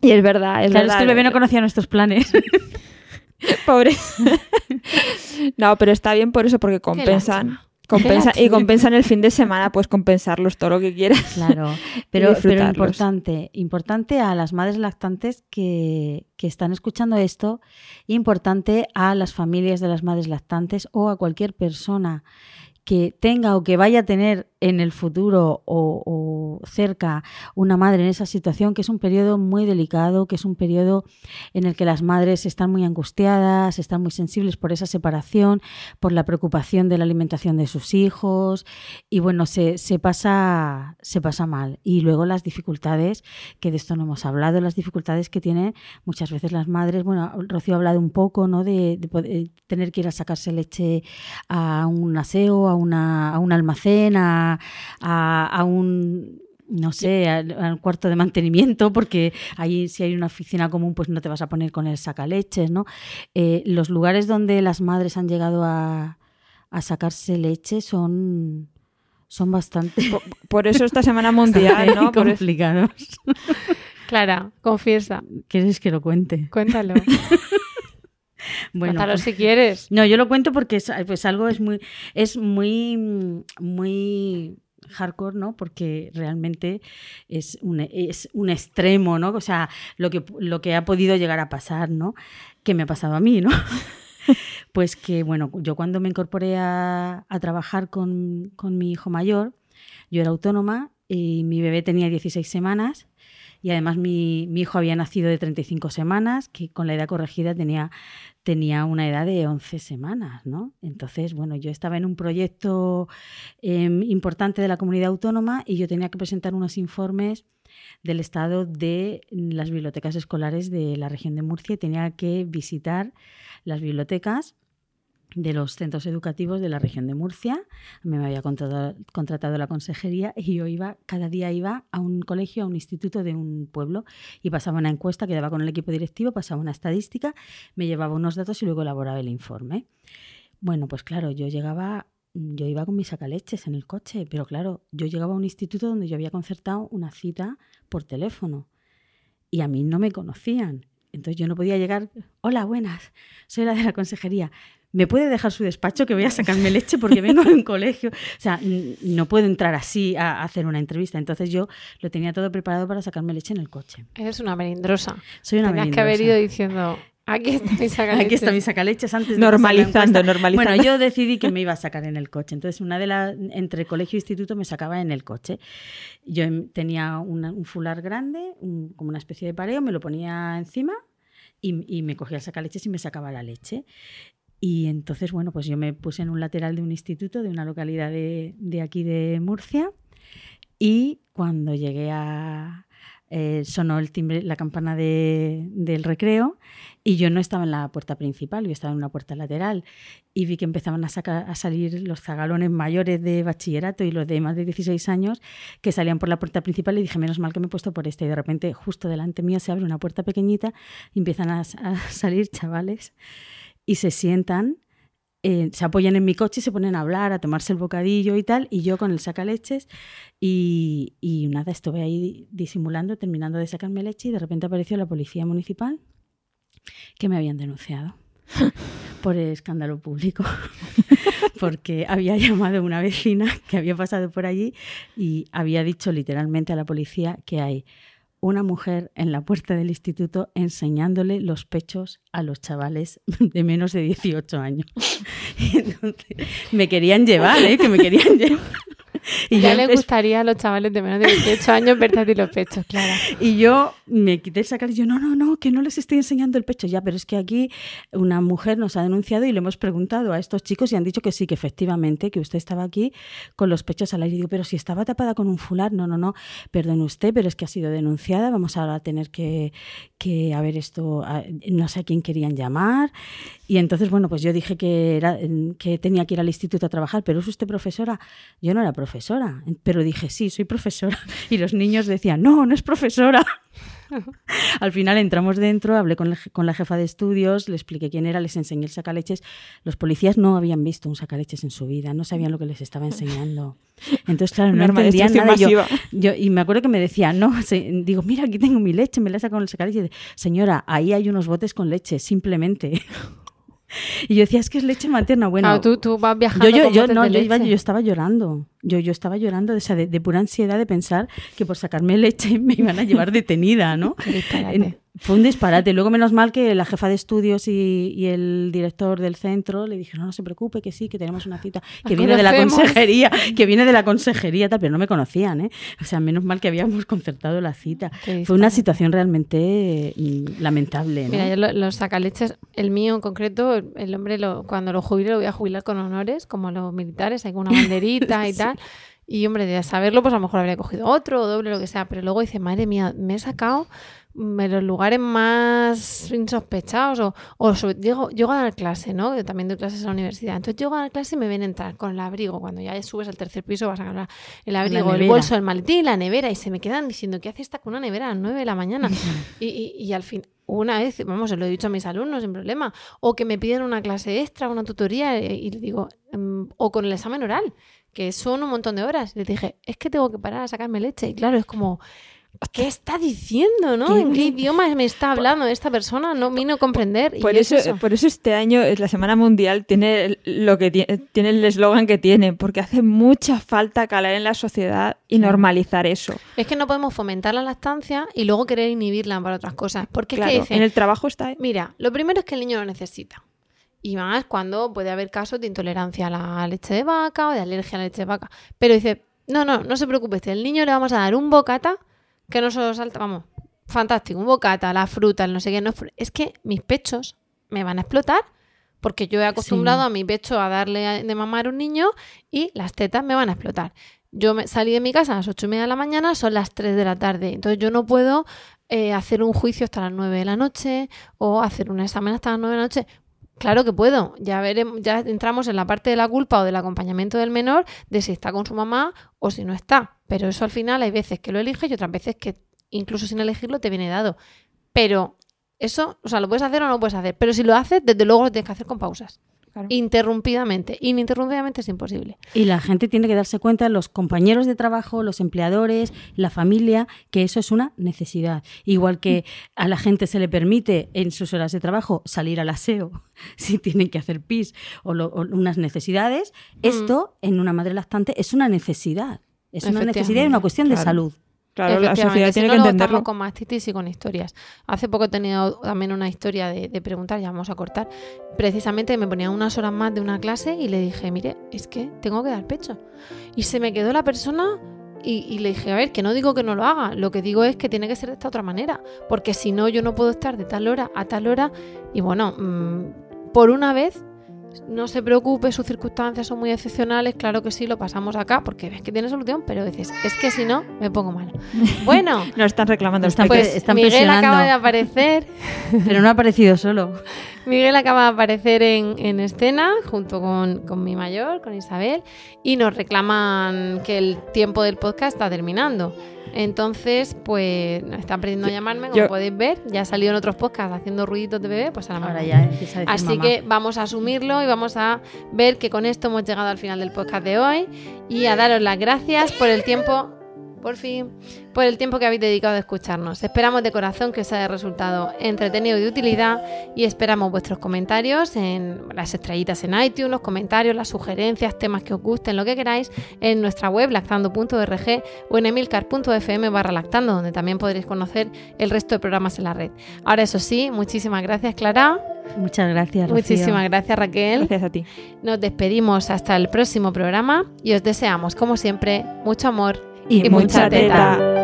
[laughs] y es verdad, es Claro, verdad. es que el bebé no conocía nuestros planes. [laughs] Pobre. no, pero está bien por eso, porque compensan. Qué y compensan el fin de semana, pues compensarlos todo lo que quieras. Claro, [laughs] pero, pero importante, importante a las madres lactantes que, que están escuchando esto, importante a las familias de las madres lactantes o a cualquier persona que tenga o que vaya a tener en el futuro o, cerca una madre en esa situación, que es un periodo muy delicado, que es un periodo en el que las madres están muy angustiadas, están muy sensibles por esa separación, por la preocupación de la alimentación de sus hijos y bueno, se, se pasa, se pasa mal. Y luego las dificultades, que de esto no hemos hablado, las dificultades que tienen muchas veces las madres, bueno, Rocío ha hablado un poco, ¿no? De, poder- tener que ir a sacarse leche a un aseo, una, a un almacén, a, a, a un no sé, al, al cuarto de mantenimiento, porque ahí si hay una oficina común, pues no te vas a poner con el sacaleches, ¿no? Eh, los lugares donde las madres han llegado a, a sacarse leche son, son bastante Por, por eso esta semana [laughs] mundial, ¿no? Complicados. Clara, confiesa. ¿Quieres que lo cuente? Cuéntalo. [laughs] Bueno, Cuéntalo pues- si quieres. No, yo lo cuento porque es, pues algo es muy, es muy, muy hardcore, ¿no? Porque realmente es un, es un extremo, ¿no? O sea, lo que, lo que ha podido llegar a pasar, ¿no? Que me ha pasado a mí, ¿no? [laughs] pues que, bueno, yo cuando me incorporé a, a trabajar con, con mi hijo mayor, yo era autónoma y mi bebé tenía 16 semanas y además mi, mi hijo había nacido de 35 semanas, que con la edad corregida tenía, tenía una edad de 11 semanas, ¿no? Entonces, bueno, yo estaba en un proyecto eh, importante de la comunidad autónoma y yo tenía que presentar unos informes del estado de las bibliotecas escolares de la región de Murcia y tenía que visitar las bibliotecas de los centros educativos de la región de Murcia. Me había contratado, la consejería y yo iba, cada día iba a un colegio, a un instituto de un pueblo y pasaba una encuesta, quedaba con el equipo directivo, pasaba una estadística, me llevaba unos datos y luego elaboraba el informe. Bueno, pues claro, yo llegaba yo iba con mis sacaleches en el coche, pero claro, yo llegaba a un instituto donde yo había concertado una cita por teléfono y a mí no me conocían. Entonces yo no podía llegar, hola, buenas, soy la de la consejería. ¿Me puede dejar su despacho que voy a sacarme leche porque vengo de un [laughs] colegio? O sea, no puedo entrar así a a hacer una entrevista. Entonces yo lo tenía todo preparado para sacarme leche en el coche. Eres una melindrosa. Soy una Tenías que haber melindrosa. ido diciendo, aquí está mi sacaleches. [laughs] Aquí está mi sacaleches antes de Normalizando, normalizando. Bueno, yo decidí que me iba a sacar en el coche. Entonces, una de las, entre colegio e instituto me sacaba en el coche. Yo em- tenía una- un fular grande, un- como una especie de pareo, me lo ponía encima y, y me cogía el sacaleches y me sacaba la leche. Y entonces, bueno, pues yo me puse en un lateral de un instituto, de una localidad de, de aquí de Murcia. Y cuando llegué a. eh, sonó el timbre, la campana de- del recreo y yo no estaba en la puerta principal, yo estaba en una puerta lateral y vi que empezaban a, sacar, a salir los zagalones mayores de bachillerato y los de más de 16 años que salían por la puerta principal y dije, menos mal que me he puesto por esta y de repente justo delante mío se abre una puerta pequeñita y empiezan a salir chavales y se sientan eh, se apoyan en mi coche y se ponen a hablar, a tomarse el bocadillo y tal, y yo con el sacaleches y, y nada, estuve ahí disimulando, terminando de sacarme leche y de repente apareció la policía municipal que me habían denunciado [laughs] por escándalo público, [laughs] porque había llamado una vecina que había pasado por allí y había dicho literalmente a la policía que hay una mujer en la puerta del instituto enseñándole los pechos a los chavales [laughs] de menos de 18 años. [laughs] Me querían llevar, ¿eh? que me querían [laughs] llevar. [laughs] Y ya le gustaría a los chavales de menos de 18 años verte los pechos, [laughs] Clara. Y yo me quité el sacar y yo, no, no, no, que no les estoy enseñando el pecho ya, pero es que aquí una mujer nos ha denunciado y le hemos preguntado a estos chicos y han dicho que sí, que efectivamente, que usted estaba aquí con los pechos al aire. Y digo, pero si estaba tapada con un fular, no, no, no, perdone usted, pero es que ha sido denunciada, vamos ahora a tener que, que a ver esto, a- no sé a quién querían llamar. Y entonces, bueno, pues yo dije que, era, que tenía que ir al instituto a trabajar, pero ¿es usted profesora? Yo no era profesora, pero dije, sí, soy profesora. [laughs] Y los niños decían, no, no es profesora. [laughs] Al final entramos dentro, hablé con, el con la jefa de estudios, le expliqué quién era, les enseñé el sacaleches. Los policías no habían visto un sacaleches en su vida, no sabían lo que les estaba enseñando. Entonces, claro, no entendían nada. Yo, yo- y me acuerdo que me decía, no, se- digo, mira, aquí tengo mi leche, me la he sacado en el sacaleches. Señora, ahí hay unos botes con leche, simplemente. [laughs] [laughs] Y yo decía, es que es leche materna. Bueno, Claro, tú, tú vas viajando yo, yo, yo, no, yo, iba- yo estaba llorando. Yo, yo estaba llorando esa- de, de pura ansiedad de pensar que por sacarme leche [laughs] me iban a llevar detenida, ¿no? Fue un disparate. Luego, menos mal que la jefa de estudios y, y el director del centro le dijeron, no, no se preocupe, que sí, que tenemos una cita, [laughs] que viene de la consejería, que viene de la consejería, tal, pero no me conocían, ¿eh? O sea, menos mal que habíamos concertado la cita. Fue una situación realmente mm, lamentable, ¿no? Mira, yo lo- los sacaleches, el mío en concreto, el, hombre lo- cuando lo jubile lo voy a jubilar con honores, como los militares, hay una banderita y [laughs] Sí. tal. Y hombre, de saberlo, pues a lo mejor habría cogido otro o doble, lo que sea. Pero luego dice, madre mía, me he sacado los lugares más insospechados. O, o sobre- llego, llego a dar clase, ¿no? Yo también doy clases en la universidad. Entonces llego a dar clase y me ven entrar con el abrigo. Cuando ya subes al tercer piso vas a agarrar el abrigo, el bolso, el maletín, la nevera. Y se me quedan diciendo, ¿qué hace esta con una nevera a las 9 de la mañana? [laughs] y, y- y al fin, una vez, vamos, se lo he dicho a mis alumnos sin problema, o que me piden una clase extra, una tutoría, eh, y le digo, mm, o con el examen oral, que son un montón de horas. Les dije, es que tengo que parar a sacarme leche. Y claro, es como, ¿qué está diciendo, no? ¿Qué? ¿En qué idioma me está hablando esta persona? No vino a comprender. y Por es eso, por eso este año la Semana Mundial tiene el- lo que tiene, el eslogan que tiene, porque hace mucha falta calar en la sociedad y normalizar eso. Es que no podemos fomentar la lactancia y luego querer inhibirla para otras cosas. Porque es Claro, que dicen, en el trabajo está. ¿eh? Mira, lo primero es que el niño lo necesita. Y más cuando puede haber casos de intolerancia a la leche de vaca o de alergia a la leche de vaca. Pero dice, no, no, no se preocupe, al niño le vamos a dar un bocata que no solo salta, vamos, fantástico, un bocata, la fruta, el no sé qué. No es, es que mis pechos me van a explotar porque yo he acostumbrado Sí. a mi pecho a darle de mamar a un niño y las tetas me van a explotar. Yo me salí de mi casa a las ocho y media de la mañana, son las 3 de la tarde. Entonces yo no puedo eh, hacer un juicio hasta las 9 de la noche o hacer un examen hasta las 9 de la noche. Claro que puedo. Ya veremos, ya entramos en la parte de la culpa o del acompañamiento del menor de si está con su mamá o si no está. Pero eso al final hay veces que lo eliges y otras veces que incluso sin elegirlo te viene dado. Pero eso, o sea, lo puedes hacer o no lo puedes hacer. Pero si lo haces, desde luego lo tienes que hacer con pausas. interrumpidamente. Ininterrumpidamente es imposible. Y la gente tiene que darse cuenta, los compañeros de trabajo, los empleadores, la familia, que eso es una necesidad. Igual que a la gente se le permite en sus horas de trabajo salir al aseo [laughs] si tienen que hacer pis o, lo- o unas necesidades, esto en una madre lactante es una necesidad. Es una necesidad y una cuestión de salud. Claro, la sociedad si tiene no, que entenderlo. estamos con mastitis y con historias. Hace poco he tenido también una historia de, de preguntar, ya vamos a cortar. Precisamente me ponía unas horas más de una clase y le dije, mire, es que tengo que dar pecho. Y se me quedó la persona y, y le dije, a ver, que no digo que no lo haga, lo que digo es que tiene que ser de esta otra manera, porque si no yo no puedo estar de tal hora a tal hora. Y bueno, mm, por una vez no se preocupe, sus circunstancias son muy excepcionales, claro que sí, lo pasamos acá porque ves que tiene solución, pero dices, es que si no, me pongo mal. [laughs] Bueno, Nos están reclamando. Están, peques. están Miguel presionando. acaba de aparecer. [laughs] Pero no ha aparecido solo. [laughs] Miguel acaba de aparecer en, en escena junto con, con mi mayor, con Isabel, y nos reclaman que el tiempo del podcast está terminando. Entonces, pues nos están aprendiendo a llamarme, como yo- podéis ver. Ya ha salido en otros podcasts haciendo ruiditos de bebé, pues ahora, Ahora mamá. ya empieza a decir Así mamá. que vamos a asumirlo y vamos a ver que con esto hemos llegado al final del podcast de hoy y a daros las gracias por el tiempo, por fin, por el tiempo que habéis dedicado a escucharnos. Esperamos de corazón que os haya resultado entretenido y de utilidad y esperamos vuestros comentarios en las estrellitas en iTunes, los comentarios, las sugerencias, temas que os gusten, lo que queráis, en nuestra web lactando.org o en emilcar.fm barra lactando, donde también podréis conocer el resto de programas en la red. Ahora eso sí, muchísimas gracias Clara. Muchas gracias. Rocío. Muchísimas gracias Raquel. Gracias a ti. Nos despedimos hasta el próximo programa y os deseamos, como siempre, mucho amor Y mucha mucha teta.